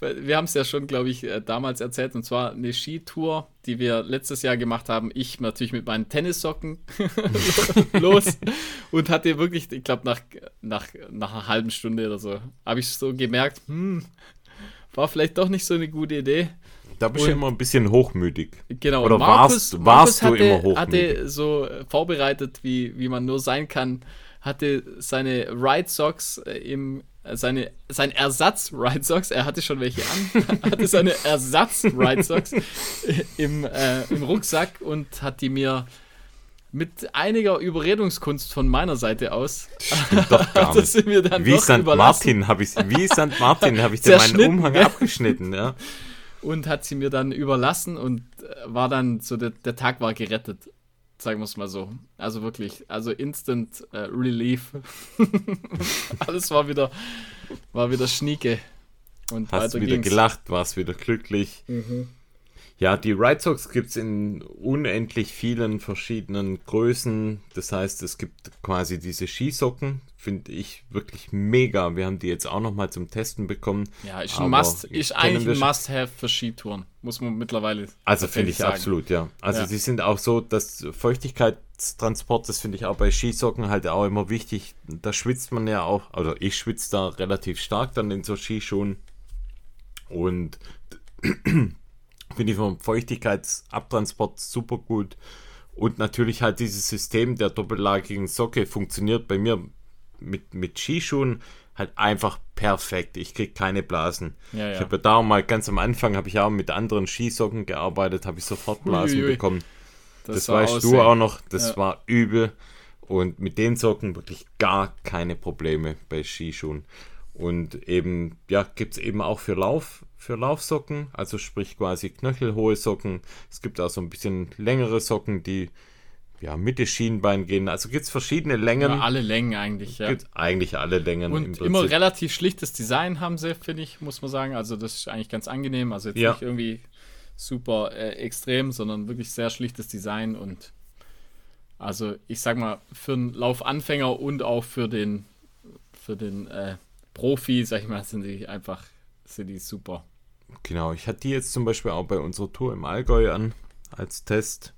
wir haben es ja schon, glaube ich, äh, damals erzählt, und zwar eine Skitour, die wir letztes Jahr gemacht haben. Ich natürlich mit meinen Tennissocken los und hatte wirklich, ich glaube, nach, nach, nach einer halben Stunde oder so, habe ich so gemerkt, hm, war vielleicht doch nicht so eine gute Idee. Da bist du immer ein bisschen hochmütig. Genau, oder Markus, warst, warst Markus du immer hochmütig? hatte so äh, vorbereitet, wie, wie man nur sein kann, hatte seine Ride Socks äh, im äh, seine, sein Ersatz Ride Socks, er hatte schon welche an, hatte seine Ersatz Ride Socks im, äh, im Rucksack und hat die mir mit einiger Überredungskunst von meiner Seite aus. Stimmt doch gar nicht. wie St. Martin habe ich, wie St. Martin habe ich dir meinen Umhang abgeschnitten, ja und hat sie mir dann überlassen und äh, war dann so, der, der Tag war gerettet, sagen wir es mal so. Also wirklich, also Instant äh, Relief. Alles war wieder, war wieder schnieke. Und Hast wieder ging's. gelacht, warst wieder glücklich. Mhm. Ja, die Ride Socks gibt es in unendlich vielen verschiedenen Größen. Das heißt, es gibt quasi diese Skisocken, finde ich wirklich mega. Wir haben die jetzt auch nochmal zum Testen bekommen. Ja, ist, ein Must, ist eigentlich ein Must-Have für Skitouren, muss man mittlerweile Also finde ich sagen. absolut, ja. Also ja. sie sind auch so, dass Feuchtigkeitstransport, das finde ich auch bei Skisocken halt auch immer wichtig. Da schwitzt man ja auch, oder ich schwitze da relativ stark dann in so Skischuhen. Und Finde ich vom Feuchtigkeitsabtransport super gut. Und natürlich halt dieses System der doppellagigen Socke funktioniert bei mir mit, mit Skischuhen halt einfach perfekt. Ich kriege keine Blasen. Ja, ja. Ich habe ja da mal ganz am Anfang, habe ich auch mit anderen Skisocken gearbeitet, habe ich sofort Blasen Uiui. bekommen. Das, das weißt aussehen. du auch noch. Das ja. war übel. Und mit den Socken wirklich gar keine Probleme bei Skischuhen. Und eben, ja, gibt es eben auch für Lauf, für Laufsocken, also sprich quasi knöchelhohe Socken. Es gibt auch so ein bisschen längere Socken, die ja Mitte Schienbein gehen. Also gibt es verschiedene Längen. Ja, alle Längen eigentlich, ja. Gibt eigentlich alle Längen. Und immer relativ schlichtes Design haben sie, finde ich, muss man sagen. Also das ist eigentlich ganz angenehm. Also jetzt ja. nicht irgendwie super äh, extrem, sondern wirklich sehr schlichtes Design und also ich sag mal, für einen Laufanfänger und auch für den für den äh, Profi, sag ich mal, sind die einfach, sind die super. Genau, ich hatte die jetzt zum Beispiel auch bei unserer Tour im Allgäu an, als Test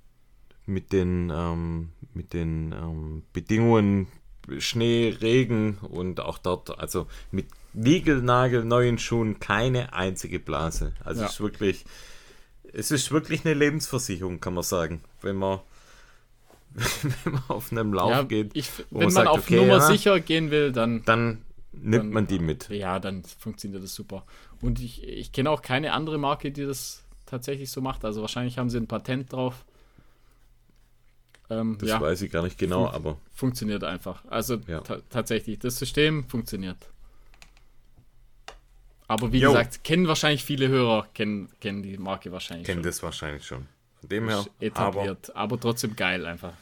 mit den, ähm, mit den ähm, Bedingungen Schnee, Regen und auch dort, also mit Niegelnagel neuen Schuhen keine einzige Blase. Also ja. es ist wirklich, es ist wirklich eine Lebensversicherung, kann man sagen, wenn man wenn man auf einem Lauf ja, geht. Ich, wenn man, sagt, auf okay, Nummer ja, sicher gehen will, dann, dann nimmt dann, man die mit. Ja, dann funktioniert das super. Und ich, ich kenne auch keine andere Marke, die das tatsächlich so macht. Also wahrscheinlich haben sie ein Patent drauf. Ähm, Das ja, weiß ich gar nicht genau, Fun- aber funktioniert einfach. Also Ja. ta tatsächlich, das System funktioniert. Aber wie Jo. gesagt, kennen wahrscheinlich viele Hörer, kennen, kennen die Marke wahrscheinlich kennt schon. das wahrscheinlich schon. Von dem her, Ist aber etabliert, aber, trotzdem geil einfach.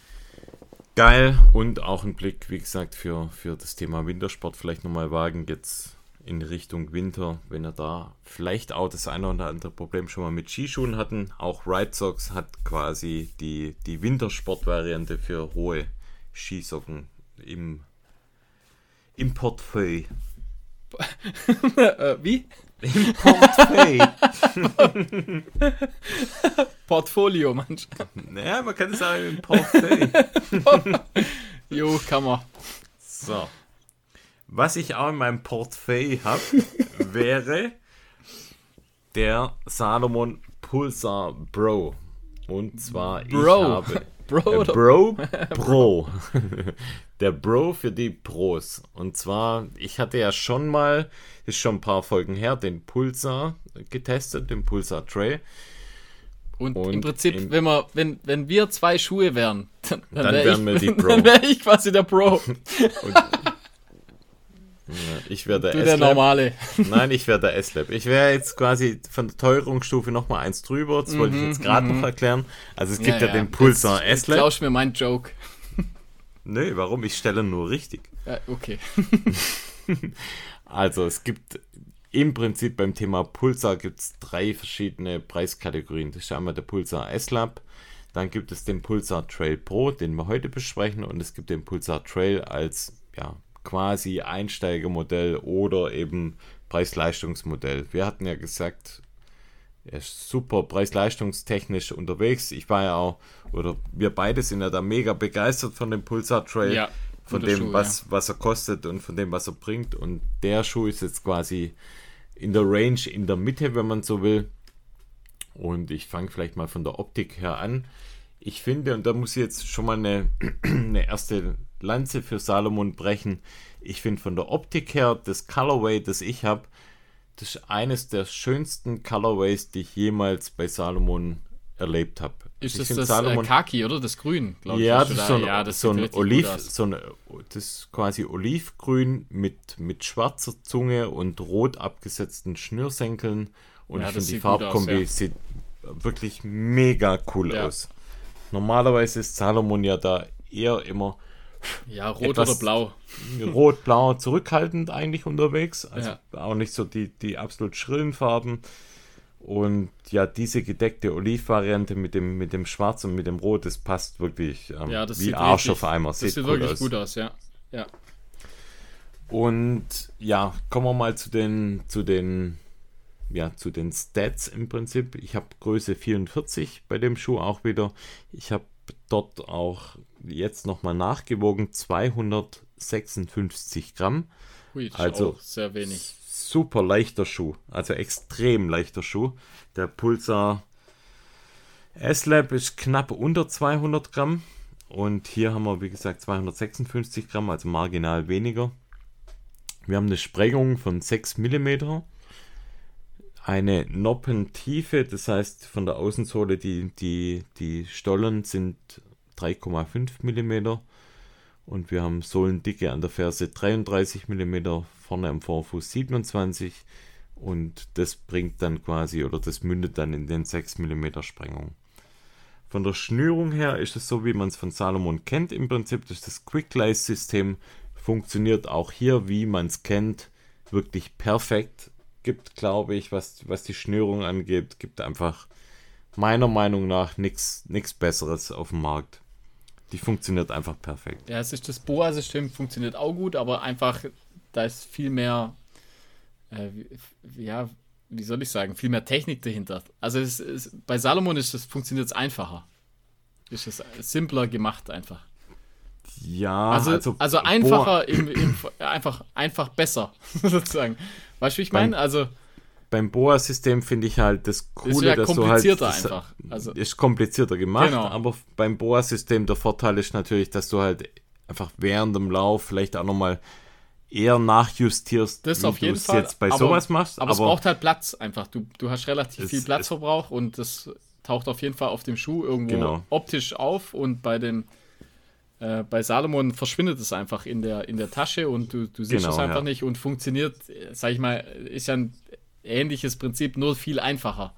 Geil und auch ein Blick, wie gesagt, für, für das Thema Wintersport vielleicht nochmal wagen, jetzt in Richtung Winter, wenn er da vielleicht auch das eine oder andere Problem schon mal mit Skischuhen hatten. Auch Ride Socks hat quasi die, die Wintersportvariante für hohe Skisocken im, im Portfolio. äh, wie? Im Portfolio. Portfolio, manch. naja, man kann es sagen, im Portfolio. Jo, kann man. So. Was ich auch in meinem Portfolio habe, wäre der Salomon Pulsar Bro. Und zwar, ich Bro. habe Bro äh, oder Bro Pro. der Bro für die Pros. Und zwar, ich hatte ja schon mal, ist schon ein paar Folgen her, den Pulsar getestet, den Pulsar Tray. Und, Und im Prinzip, im- wenn, wir, wenn, wenn wir zwei Schuhe wären, dann, dann, Dann wär wären ich, wir die Pro. Dann wäre ich quasi der Pro. Und, ich wäre der Du der S-Lab. normale. Nein, ich wäre der S-Lab. Ich wäre jetzt quasi von der Teuerungsstufe nochmal eins drüber. Das wollte ich jetzt gerade noch erklären. Also es gibt ja, den Pulsar S-Lab. Klausch mir meinen Joke. Nö, warum? Ich stelle nur richtig. Okay. Also es gibt im Prinzip beim Thema Pulsar gibt es drei verschiedene Preiskategorien. Das ist einmal der Pulsar S-Lab, dann gibt es den Pulsar Trail Pro, den wir heute besprechen, und es gibt den Pulsar Trail als ja, quasi Einsteigermodell oder eben Preis-Leistungsmodell. Wir hatten ja gesagt, er ist super preis-leistungstechnisch unterwegs. Ich war ja auch, oder wir beide sind ja da mega begeistert von dem Pulsar Trail Ja, von dem, Schuh, was, was er kostet und von dem, was er bringt. Und der Schuh ist jetzt quasi in der Range, in der Mitte, wenn man so will. Und ich fange vielleicht mal von der Optik her an. Ich finde, und da muss ich jetzt schon mal eine, eine erste Lanze für Salomon brechen. Ich finde von der Optik her, das Colorway, das ich habe, das ist eines der schönsten Colorways, die ich jemals bei Salomon erlebt habe. Ist ich das find das äh, Kaki, oder? Das Grün, glaube ja, ich. das ist so ein, ja, das so ein Oliv, so ein, das ist quasi Olivgrün mit, mit schwarzer Zunge und rot abgesetzten Schnürsenkeln. Und Ja, ich das finde, die gut aus, Farbkombi ja. sieht wirklich mega cool aus. Normalerweise ist Salomon ja da eher immer Ja, rot oder blau. rot-blau zurückhaltend eigentlich unterwegs. Also Ja. auch nicht so die, die absolut schrillen Farben. Und ja, diese gedeckte Oliv-Variante mit dem, mit dem Schwarz und mit dem Rot, das passt wirklich ähm, Ja, das wie sieht Arsch richtig, auf Eimer. Das Sieht, sieht wirklich aus. gut aus, ja. Ja. Und ja, kommen wir mal zu den, zu den, ja, zu den Stats im Prinzip. Ich habe Größe 44 bei dem Schuh auch wieder. Ich habe dort auch jetzt nochmal nachgewogen, 256 Gramm. Das Also- sehr wenig. Super leichter Schuh, also extrem leichter Schuh. Der Pulsar S-Lab ist knapp unter 200 Gramm und hier haben wir, wie gesagt, 256 Gramm, also marginal weniger. Wir haben eine Sprengung von 6 mm, eine Noppentiefe, das heißt von der Außensohle, die, die, die Stollen sind 3,5 mm und wir haben Sohlendicke an der Ferse 33 mm, vorne am Vorfuß 27 und das bringt dann quasi oder das mündet dann in den 6 mm Sprengung. Von der Schnürung her ist es so, wie man es von Salomon kennt. Im Prinzip das ist das Quick-System funktioniert auch hier, wie man es kennt, wirklich perfekt. Gibt, glaube ich, was, was die Schnürung angeht, gibt einfach meiner Meinung nach nichts Besseres auf dem Markt. Die funktioniert einfach perfekt. Ja, es ist das Boa-System funktioniert auch gut, aber einfach, da ist viel mehr, äh, ja, wie soll ich sagen, viel mehr Technik dahinter. Also es, es, bei Salomon ist das funktioniert es einfacher. Ist es simpler gemacht einfach. Ja, Also, also, einfacher, im, im, einfach, einfach besser, sozusagen. Weißt du, wie ich meine? Also, beim Boa-System finde ich halt das Coole, ja dass du halt. komplizierter einfach. Also- ist komplizierter gemacht, Genau. aber beim Boa-System der Vorteil ist natürlich, dass du halt einfach während dem Lauf vielleicht auch nochmal eher nachjustierst, das wie auf jeden Fall. jetzt bei aber, sowas machst. Aber, es braucht halt Platz einfach. Du, du hast relativ Es- viel Platzverbrauch und das taucht auf jeden Fall auf dem Schuh irgendwo genau. optisch auf und bei dem äh, bei Salomon verschwindet es einfach in der, in der Tasche und du, du siehst genau, es einfach ja. nicht und funktioniert, sag ich mal, ist ja ein ähnliches Prinzip, nur viel einfacher.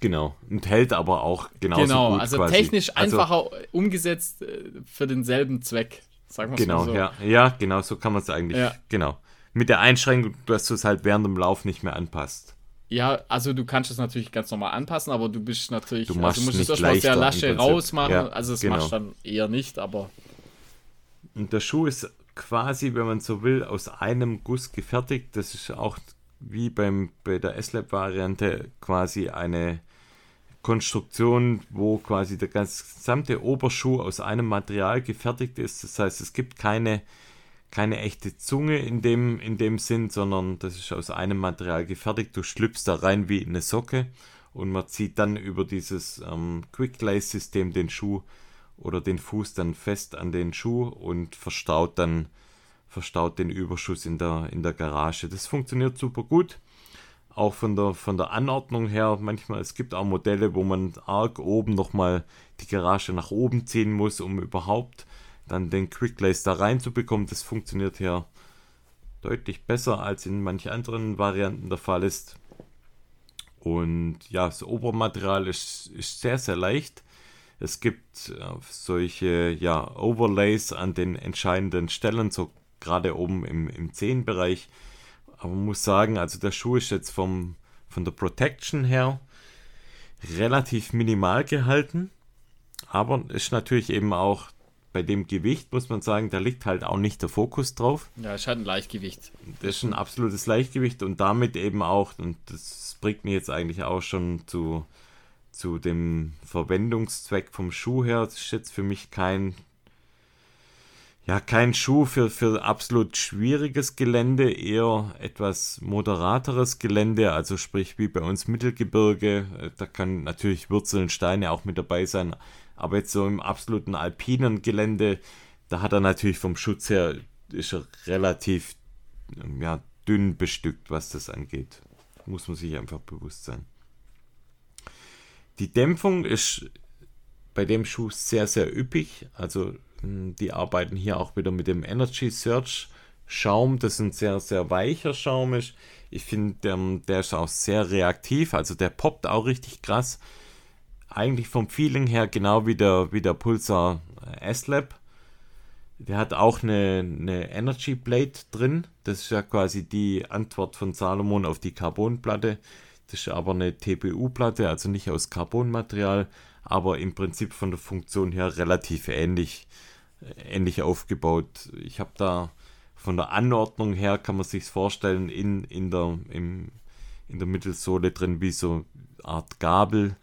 Genau, und hält aber auch genauso genau, gut also quasi. technisch also einfacher also, umgesetzt äh, für denselben Zweck, sagen wir genau, mal so. Ja, ja, genau, so kann man es eigentlich, ja. genau. Mit der Einschränkung, dass du es halt während dem Lauf nicht mehr anpasst. Ja, also du kannst es natürlich ganz normal anpassen, aber du bist natürlich, du, also du musst es erstmal aus der Lasche rausmachen, ja, also das genau. machst du dann eher nicht, aber und der Schuh ist quasi, wenn man so will, aus einem Guss gefertigt. Das ist auch wie beim, bei der S-Lab-Variante quasi eine Konstruktion, wo quasi der gesamte Oberschuh aus einem Material gefertigt ist. Das heißt, es gibt keine, keine echte Zunge in dem, in dem Sinn, sondern das ist aus einem Material gefertigt. Du schlüpfst da rein wie eine Socke und man zieht dann über dieses ähm, Quick Lace System den Schuh oder den Fuß dann fest an den Schuh und verstaut dann verstaut den Überschuss in der, in der Garage. Das funktioniert super gut. Auch von der, von der Anordnung her, manchmal, es gibt auch Modelle, wo man arg oben nochmal die Garage nach oben ziehen muss, um überhaupt dann den Quicklace da reinzubekommen. Das funktioniert hier deutlich besser, als in manchen anderen Varianten der Fall ist. Und ja, das Obermaterial ist, ist sehr, sehr leicht. Es gibt äh, solche ja, Overlays an den entscheidenden Stellen, so gerade oben im, im Zehenbereich. Aber man muss sagen, also der Schuh ist jetzt vom, von der Protection her relativ minimal gehalten. Aber ist natürlich eben auch bei dem Gewicht, muss man sagen, da liegt halt auch nicht der Fokus drauf. Ja, es hat ein Leichtgewicht. Das ist ein absolutes Leichtgewicht und damit eben auch, und das bringt mir jetzt eigentlich auch schon zu zu dem Verwendungszweck vom Schuh her, das ist jetzt für mich kein, ja, kein Schuh für, für absolut schwieriges Gelände, eher etwas moderateres Gelände, also sprich wie bei uns Mittelgebirge, äh, da kann natürlich Wurzeln, Steine auch mit dabei sein, aber jetzt so im absoluten alpinen Gelände, da hat er natürlich vom Schutz her, ist er relativ ja, dünn bestückt, was das angeht. Muss man sich einfach bewusst sein. Die Dämpfung ist bei dem Schuh sehr, sehr üppig. Also hm, die arbeiten hier auch wieder mit dem Energy Search Schaum, das ein sehr, sehr weicher Schaum ist. Ich finde, der, ist auch sehr reaktiv, also der poppt auch richtig krass. Eigentlich vom Feeling her genau wie der, wie der Pulsar S-Lab. Der hat auch eine, eine Energy Blade drin. Das ist ja quasi die Antwort von Salomon auf die Carbonplatte. Das ist aber eine TPU-Platte, also nicht aus Carbonmaterial, aber im Prinzip von der Funktion her relativ ähnlich, äh, ähnlich aufgebaut. Ich habe da von der Anordnung her, kann man sich vorstellen, in, in, der, im, in der Mittelsohle drin wie so eine Art Gabel.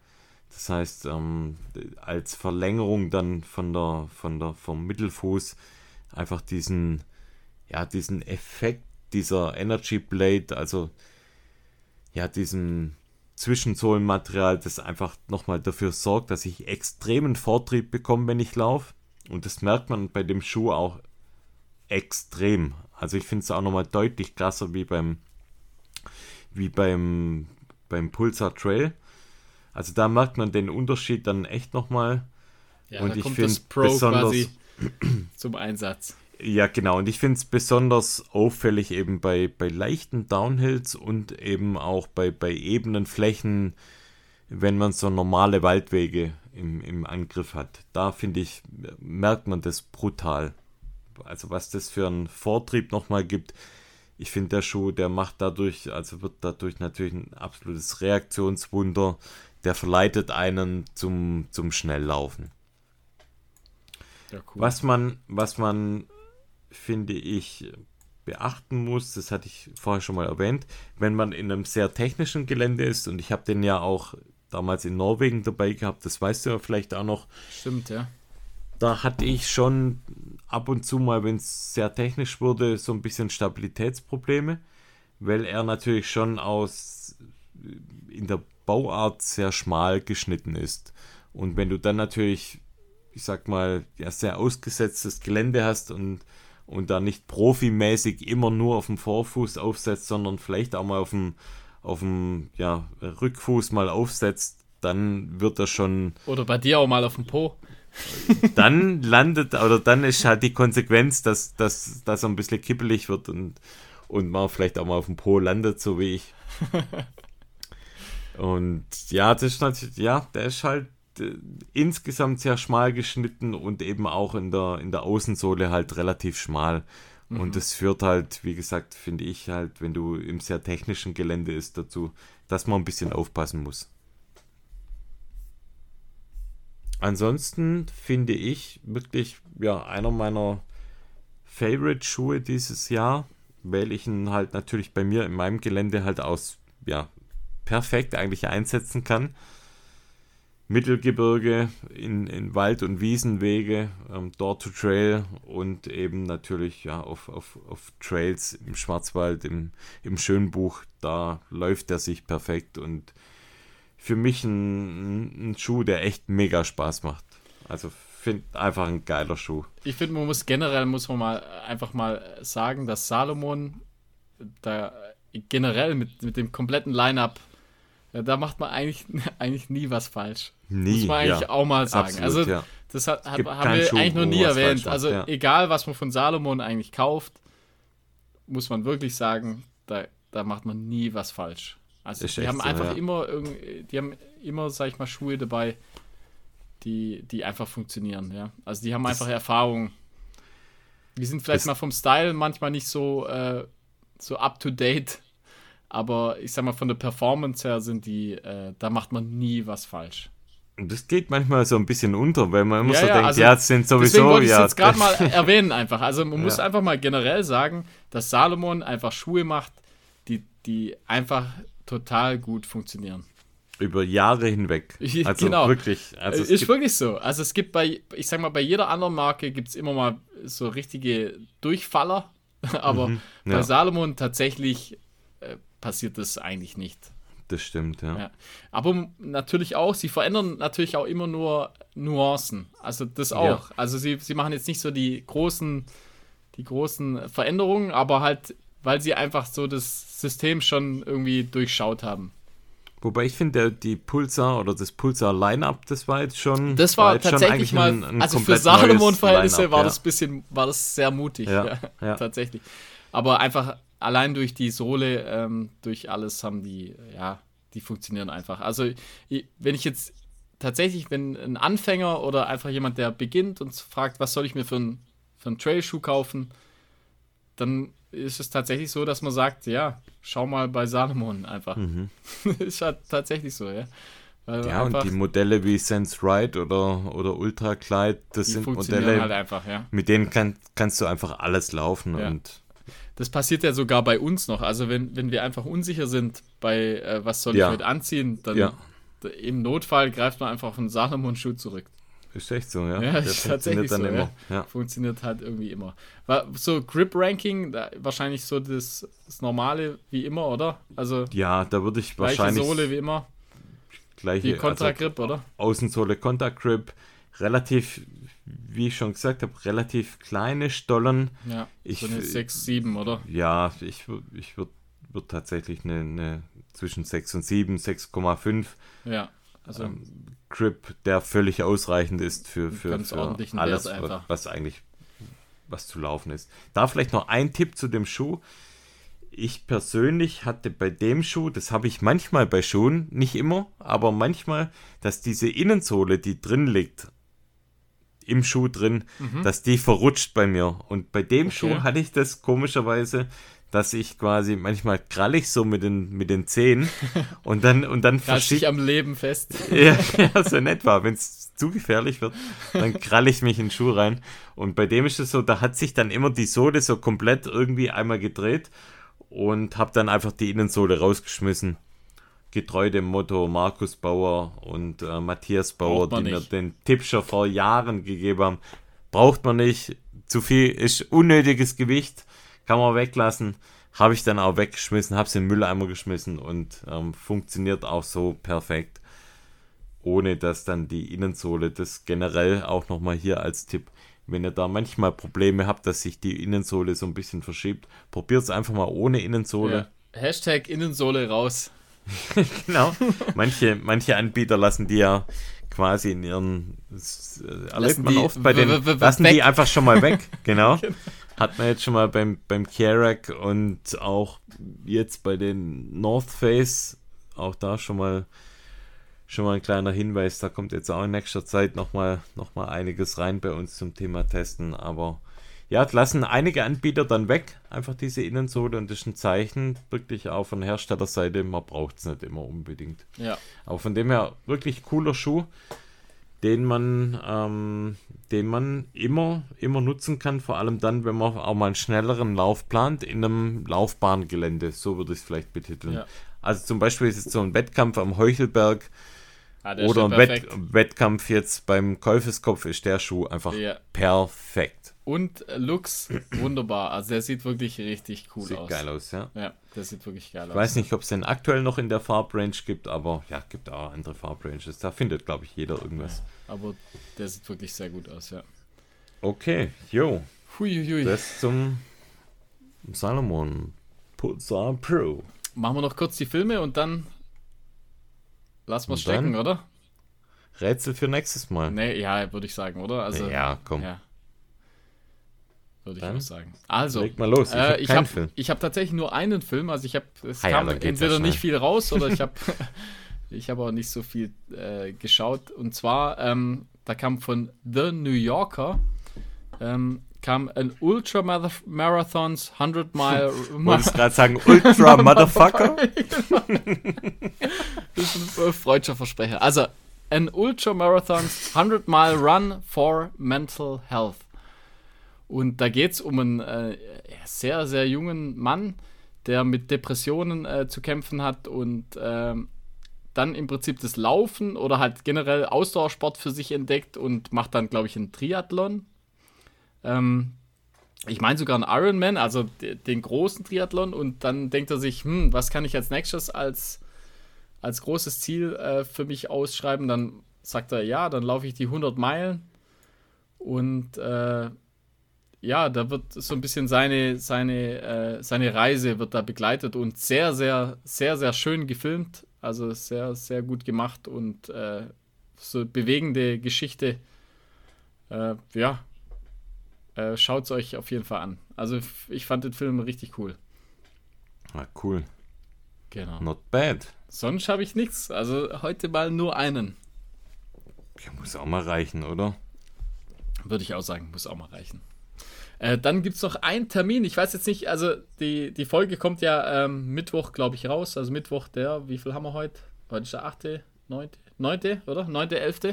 Das heißt, ähm, als Verlängerung dann von der, von der, vom Mittelfuß einfach diesen, ja, diesen Effekt dieser Energy Blade, also ja, diesem Zwischensohlenmaterial, das einfach nochmal dafür sorgt, dass ich extremen Vortrieb bekomme, wenn ich laufe. Und das merkt man bei dem Schuh auch extrem. Also ich finde es auch nochmal deutlich krasser wie beim wie beim beim Pulsar Trail. Also da merkt man den Unterschied dann echt nochmal. Ja, und ich finde besonders zum Einsatz. Ja, genau. Und ich finde es besonders auffällig eben bei, bei leichten Downhills und eben auch bei, bei ebenen Flächen, wenn man so normale Waldwege im, im Angriff hat. Da finde ich, merkt man das brutal. Also was das für einen Vortrieb nochmal gibt. Ich finde, der Schuh, der macht dadurch, also wird dadurch natürlich ein absolutes Reaktionswunder. Der verleitet einen zum, zum Schnelllaufen. Ja, cool. Was man, was man finde ich, beachten muss, das hatte ich vorher schon mal erwähnt, wenn man in einem sehr technischen Gelände ist, und ich habe den ja auch damals in Norwegen dabei gehabt, das weißt du ja vielleicht auch noch. Stimmt, ja. Da hatte ich schon ab und zu mal, wenn es sehr technisch wurde, so ein bisschen Stabilitätsprobleme, weil er natürlich schon aus in der Bauart sehr schmal geschnitten ist. Und wenn du dann natürlich, ich sag mal, ja, sehr ausgesetztes Gelände hast und und da nicht profimäßig immer nur auf dem Vorfuß aufsetzt, sondern vielleicht auch mal auf dem, auf dem ja, Rückfuß mal aufsetzt, dann wird er schon. Oder bei dir auch mal auf dem Po. Dann landet, oder dann ist halt die Konsequenz, dass, dass, dass er ein bisschen kippelig wird und, und man vielleicht auch mal auf dem Po landet, so wie ich. und ja, das ist natürlich, ja, der ist halt insgesamt sehr schmal geschnitten und eben auch in der, in der Außensohle halt relativ schmal. Mhm. Und das führt halt, wie gesagt, finde ich halt, wenn du im sehr technischen Gelände ist, dazu, dass man ein bisschen aufpassen muss. Ansonsten finde ich wirklich, ja, einer meiner Favorite-Schuhe dieses Jahr, weil ich ihn halt natürlich bei mir in meinem Gelände halt aus, ja, perfekt eigentlich einsetzen kann. Mittelgebirge, in, in Wald- und Wiesenwege, ähm, Door to Trail und eben natürlich ja, auf, auf, auf Trails im Schwarzwald, im, im Schönbuch, da läuft er sich perfekt und für mich ein, ein Schuh, der echt mega Spaß macht. Also finde einfach ein geiler Schuh. Ich finde, man muss generell, muss man mal einfach mal sagen, dass Salomon da generell mit, mit dem kompletten Line-Up ja, da macht man eigentlich, eigentlich nie was falsch. Nie. Muss man eigentlich ja. auch mal sagen. Absolut, also, ja. das hat, hat, haben wir Schuh, eigentlich noch nie erwähnt. Also, ja. egal, was man von Salomon eigentlich kauft, muss man wirklich sagen, da, da macht man nie was falsch. Also, Ist die haben so, einfach immer die haben immer, sag ich mal, Schuhe dabei, die, die einfach funktionieren, ja. Also, die haben das einfach Erfahrung. Die sind vielleicht mal vom Style manchmal nicht so, äh, so up to date aber ich sag mal, von der Performance her sind die, äh, da macht man nie was falsch. Das geht manchmal so ein bisschen unter, weil man immer ja, so ja, denkt, also, ja, es sind sowieso. Deswegen wollte ich ja. jetzt gerade mal erwähnen einfach. Also man muss einfach mal generell sagen, dass Salomon einfach Schuhe macht, die, die einfach total gut funktionieren. Über Jahre hinweg. Also genau. wirklich. Also ist wirklich so. Also es gibt bei, ich sag mal, bei jeder anderen Marke gibt es immer mal so richtige Durchfaller. Aber mhm, bei Salomon tatsächlich äh, passiert das eigentlich nicht. Das stimmt, ja. ja. Aber natürlich auch, sie verändern natürlich auch immer nur Nuancen. Also das auch. Ja. Also sie, sie machen jetzt nicht so die großen, die großen Veränderungen, aber halt, weil sie einfach so das System schon irgendwie durchschaut haben. Wobei ich finde, die Pulsar oder das Pulsar Line-Up, das war jetzt schon. Das war, war tatsächlich mal, ein, ein also für Salomon-Verhältnisse war ja. das bisschen, war das sehr mutig, ja, ja, tatsächlich. Aber einfach allein durch die Sohle, ähm, durch alles haben die, ja, die funktionieren einfach. Also, wenn ich jetzt tatsächlich, wenn ein Anfänger oder einfach jemand, der beginnt und fragt, was soll ich mir für einen für einen Trailschuh kaufen, dann ist es tatsächlich so, dass man sagt, ja, schau mal bei Salomon einfach. Mhm. ist halt tatsächlich so, ja. Weil ja, und die Modelle wie Sense Ride oder, oder Ultra Glide, das sind Modelle, halt einfach, ja. mit denen kann, kannst du einfach alles laufen ja. und das passiert ja sogar bei uns noch. Also wenn, wenn wir einfach unsicher sind bei äh, was soll ja. ich heute anziehen, dann ja. im Notfall greift man einfach auf einen Salomon-Schuh zurück. Ist echt so, ja. Ja, ist tatsächlich so, ja. ja. Funktioniert halt irgendwie immer. So Grip-Ranking, wahrscheinlich so das, das, Normale wie immer, oder? Also ja, da würde ich wahrscheinlich Sohle wie immer. Gleiche, die Kontra-Grip, also, oder? Außensohle Kontra-Grip, relativ wie ich schon gesagt habe, relativ kleine Stollen. Ja, ich, so eine 6, 7, oder? Ja, ich, ich würde würd tatsächlich eine, eine, zwischen 6 und 7, 6,5. Ja, also ähm, Grip, der völlig ausreichend ist für, für, für alles, was, was eigentlich was zu laufen ist. Da vielleicht noch ein Tipp zu dem Schuh. Ich persönlich hatte bei dem Schuh, das habe ich manchmal bei Schuhen, nicht immer, aber manchmal, dass diese Innensohle, die drin liegt, im Schuh drin, mhm. dass die verrutscht bei mir. Und bei dem okay. Schuh hatte ich das komischerweise, dass ich quasi manchmal krallig so mit den, mit den Zehen und dann und dann ich am Leben fest. ja, ja, so nett war. Wenn es zu gefährlich wird, dann krall ich mich in den Schuh rein. Und bei dem ist es so, da hat sich dann immer die Sohle so komplett irgendwie einmal gedreht und habe dann einfach die Innensohle rausgeschmissen getreu dem Motto Markus Bauer und äh, Matthias Bauer, die nicht. mir den Tipp schon vor Jahren gegeben haben. Braucht man nicht. Zu viel ist unnötiges Gewicht. Kann man weglassen. Habe ich dann auch weggeschmissen, habe es in den Mülleimer geschmissen und ähm, funktioniert auch so perfekt. Ohne dass dann die Innensohle, das generell auch nochmal hier als Tipp, wenn ihr da manchmal Probleme habt, dass sich die Innensohle so ein bisschen verschiebt, probiert es einfach mal ohne Innensohle. Ja. Hashtag Innensohle raus. genau. Manche, manche Anbieter lassen die ja quasi in ihren. Das äh, erlebt man oft bei den. Lassen die einfach schon mal weg. Genau. genau. Hat man jetzt schon mal beim, beim Kerak und auch jetzt bei den North Face. Auch da schon mal schon mal ein kleiner Hinweis, da kommt jetzt auch in nächster Zeit nochmal noch mal einiges rein bei uns zum Thema Testen. Aber ja, lassen einige Anbieter dann weg, einfach diese Innensohle und das ist ein Zeichen, wirklich auch von Herstellerseite, man braucht es nicht immer unbedingt. Ja. Aber von dem her wirklich cooler Schuh, den man, ähm, den man immer, immer nutzen kann, vor allem dann, wenn man auch mal einen schnelleren Lauf plant in einem Laufbahngelände, so würde ich es vielleicht betiteln. Ja. Also zum Beispiel ist es so ein Wettkampf am Heuchelberg, Ah, Oder ein Wett Wettkampf jetzt beim Käufeskopf ist der Schuh einfach ja. perfekt. Und Lux wunderbar. Also der sieht wirklich richtig cool sieht aus. Sieht geil aus, ja. Ja, der sieht wirklich geil ich aus. Ich weiß nicht, ob es den aktuell noch in der Farbrange gibt, aber ja, gibt auch andere Farbranges. Da findet, glaube ich, jeder irgendwas. Ja, aber der sieht wirklich sehr gut aus, ja. Okay, jo. Huiuiui. Das zum Salomon Pulsar Pro. Machen wir noch kurz die Filme und dann Lass mal stecken, oder? Rätsel für nächstes Mal. Nee, ja, würde ich sagen, oder? Also, ja, komm. Ja. Würde ich auch sagen. Also, leg mal los. Ich äh, habe hab tatsächlich nur einen Film. Also, ich habe, es ah, kam entweder nicht viel raus oder ich habe, ich habe auch nicht so viel äh, geschaut. Und zwar, ähm, da kam von The New Yorker ähm, kam ein Ultra Marathons 100 Mile. Wolltest gerade sagen Ultra Motherfucker? das ist ein freudscher Versprecher. Also, ein Ultra Marathons 100 Mile Run for Mental Health. Und da geht es um einen äh, sehr, sehr jungen Mann, der mit Depressionen äh, zu kämpfen hat und äh, dann im Prinzip das Laufen oder halt generell Ausdauersport für sich entdeckt und macht dann, glaube ich, einen Triathlon. Ähm, ich meine sogar einen Ironman, also den großen Triathlon, und dann denkt er sich, hm, was kann ich als nächstes als, als großes Ziel äh, für mich ausschreiben? Dann sagt er, ja, dann laufe ich die 100 Meilen. Und äh, ja, da wird so ein bisschen seine, seine, äh, seine Reise wird da begleitet und sehr, sehr, sehr, sehr schön gefilmt. Also sehr, sehr gut gemacht und äh, so bewegende Geschichte. Äh, ja, äh, Schaut es euch auf jeden Fall an. Also ich fand den Film richtig cool. Ah, cool. Genau. Not bad. Sonst habe ich nichts. Also heute mal nur einen. Ja, muss auch mal reichen, oder? Würde ich auch sagen, muss auch mal reichen. Äh, dann gibt es noch einen Termin. Ich weiß jetzt nicht, also die, die Folge kommt ja ähm, Mittwoch, glaube ich, raus. Also Mittwoch, der, wie viel haben wir heute? Heute ist der 8., 9., 9., oder? 9., 11.?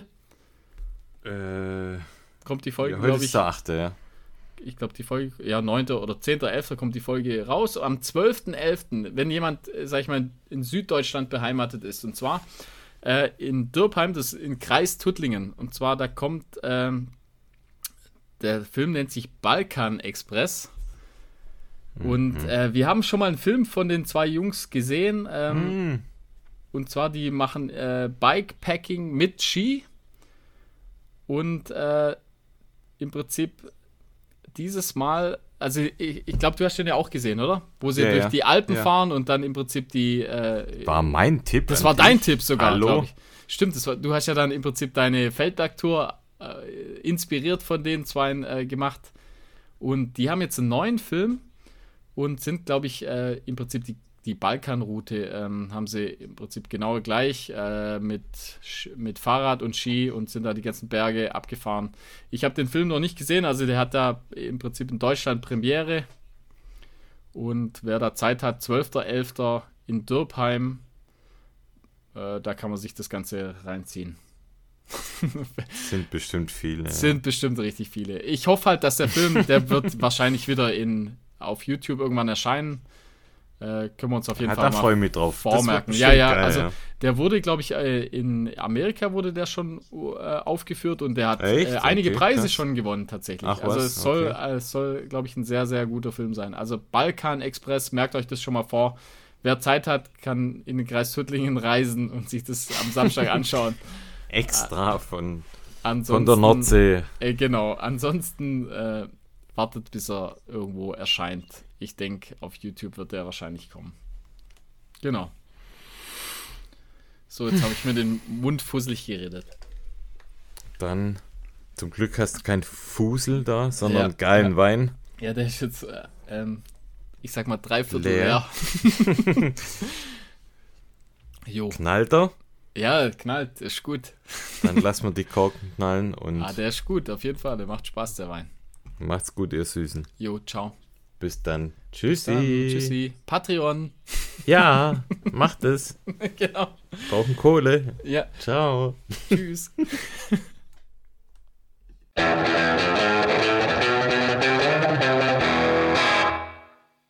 Äh, kommt die Folge, ja, glaube ich. Ist der 8., ja ich glaube, die Folge, ja, 9. oder 10.11. kommt die Folge raus. Am 12.11., wenn jemand, äh, sag ich mal, in Süddeutschland beheimatet ist, und zwar äh, in Dürpheim, das ist in Kreis Tuttlingen. Und zwar, da kommt, ähm, der Film nennt sich Balkan Express. Und mhm. äh, wir haben schon mal einen Film von den zwei Jungs gesehen. Ähm, mhm. Und zwar, die machen äh, Bikepacking mit Ski. Und äh, im Prinzip dieses Mal, also ich, ich glaube, du hast den ja auch gesehen, oder? Wo sie ja, durch ja. die Alpen ja. fahren und dann im Prinzip die. Äh, war mein Tipp. Das war dein Tipp sogar, glaube ich. Stimmt, das war, du hast ja dann im Prinzip deine Feldberg-Tour äh, inspiriert von den zwei äh, gemacht. Und die haben jetzt einen neuen Film und sind, glaube ich, äh, im Prinzip die die Balkanroute ähm, haben sie im Prinzip genau gleich äh, mit, mit Fahrrad und Ski und sind da die ganzen Berge abgefahren. Ich habe den Film noch nicht gesehen, also der hat da im Prinzip in Deutschland Premiere. Und wer da Zeit hat, 12.11. in Dürpheim, äh, da kann man sich das Ganze reinziehen. sind bestimmt viele. Sind bestimmt richtig viele. Ich hoffe halt, dass der Film, der wird wahrscheinlich wieder in, auf YouTube irgendwann erscheinen. Äh, können wir uns auf jeden ja, Fall da mal mich drauf. vormerken. Ja, ja, geil, also ja. der wurde, glaube ich, äh, in Amerika wurde der schon äh, aufgeführt und der hat äh, einige okay, Preise krass. schon gewonnen tatsächlich. Ach, also es soll, okay. es soll, glaube ich, ein sehr, sehr guter Film sein. Also Balkan Express, merkt euch das schon mal vor. Wer Zeit hat, kann in den Kreis Hüttlingen reisen und sich das am Samstag anschauen. Extra von, von der Nordsee. Äh, genau, ansonsten äh, wartet, bis er irgendwo erscheint. Ich denke, auf YouTube wird der wahrscheinlich kommen. Genau. So, jetzt habe ich mir den Mund fusselig geredet. Dann, zum Glück hast du kein Fusel da, sondern Ja, geilen ja. Wein. Ja, der ist jetzt, äh, ähm, ich sag mal, drei Viertel Leer. leer. jo. Knallt er? Ja, knallt, ist gut. Dann lassen wir die Korken knallen und Ah, der ist gut, auf jeden Fall. Der macht Spaß, der Wein. macht's gut, ihr Süßen. Jo, ciao. Bis dann. Tschüssi. Dann, tschüssi. Patreon. Ja, macht es. genau. Brauchen Kohle. Ja, Ciao. tschüss.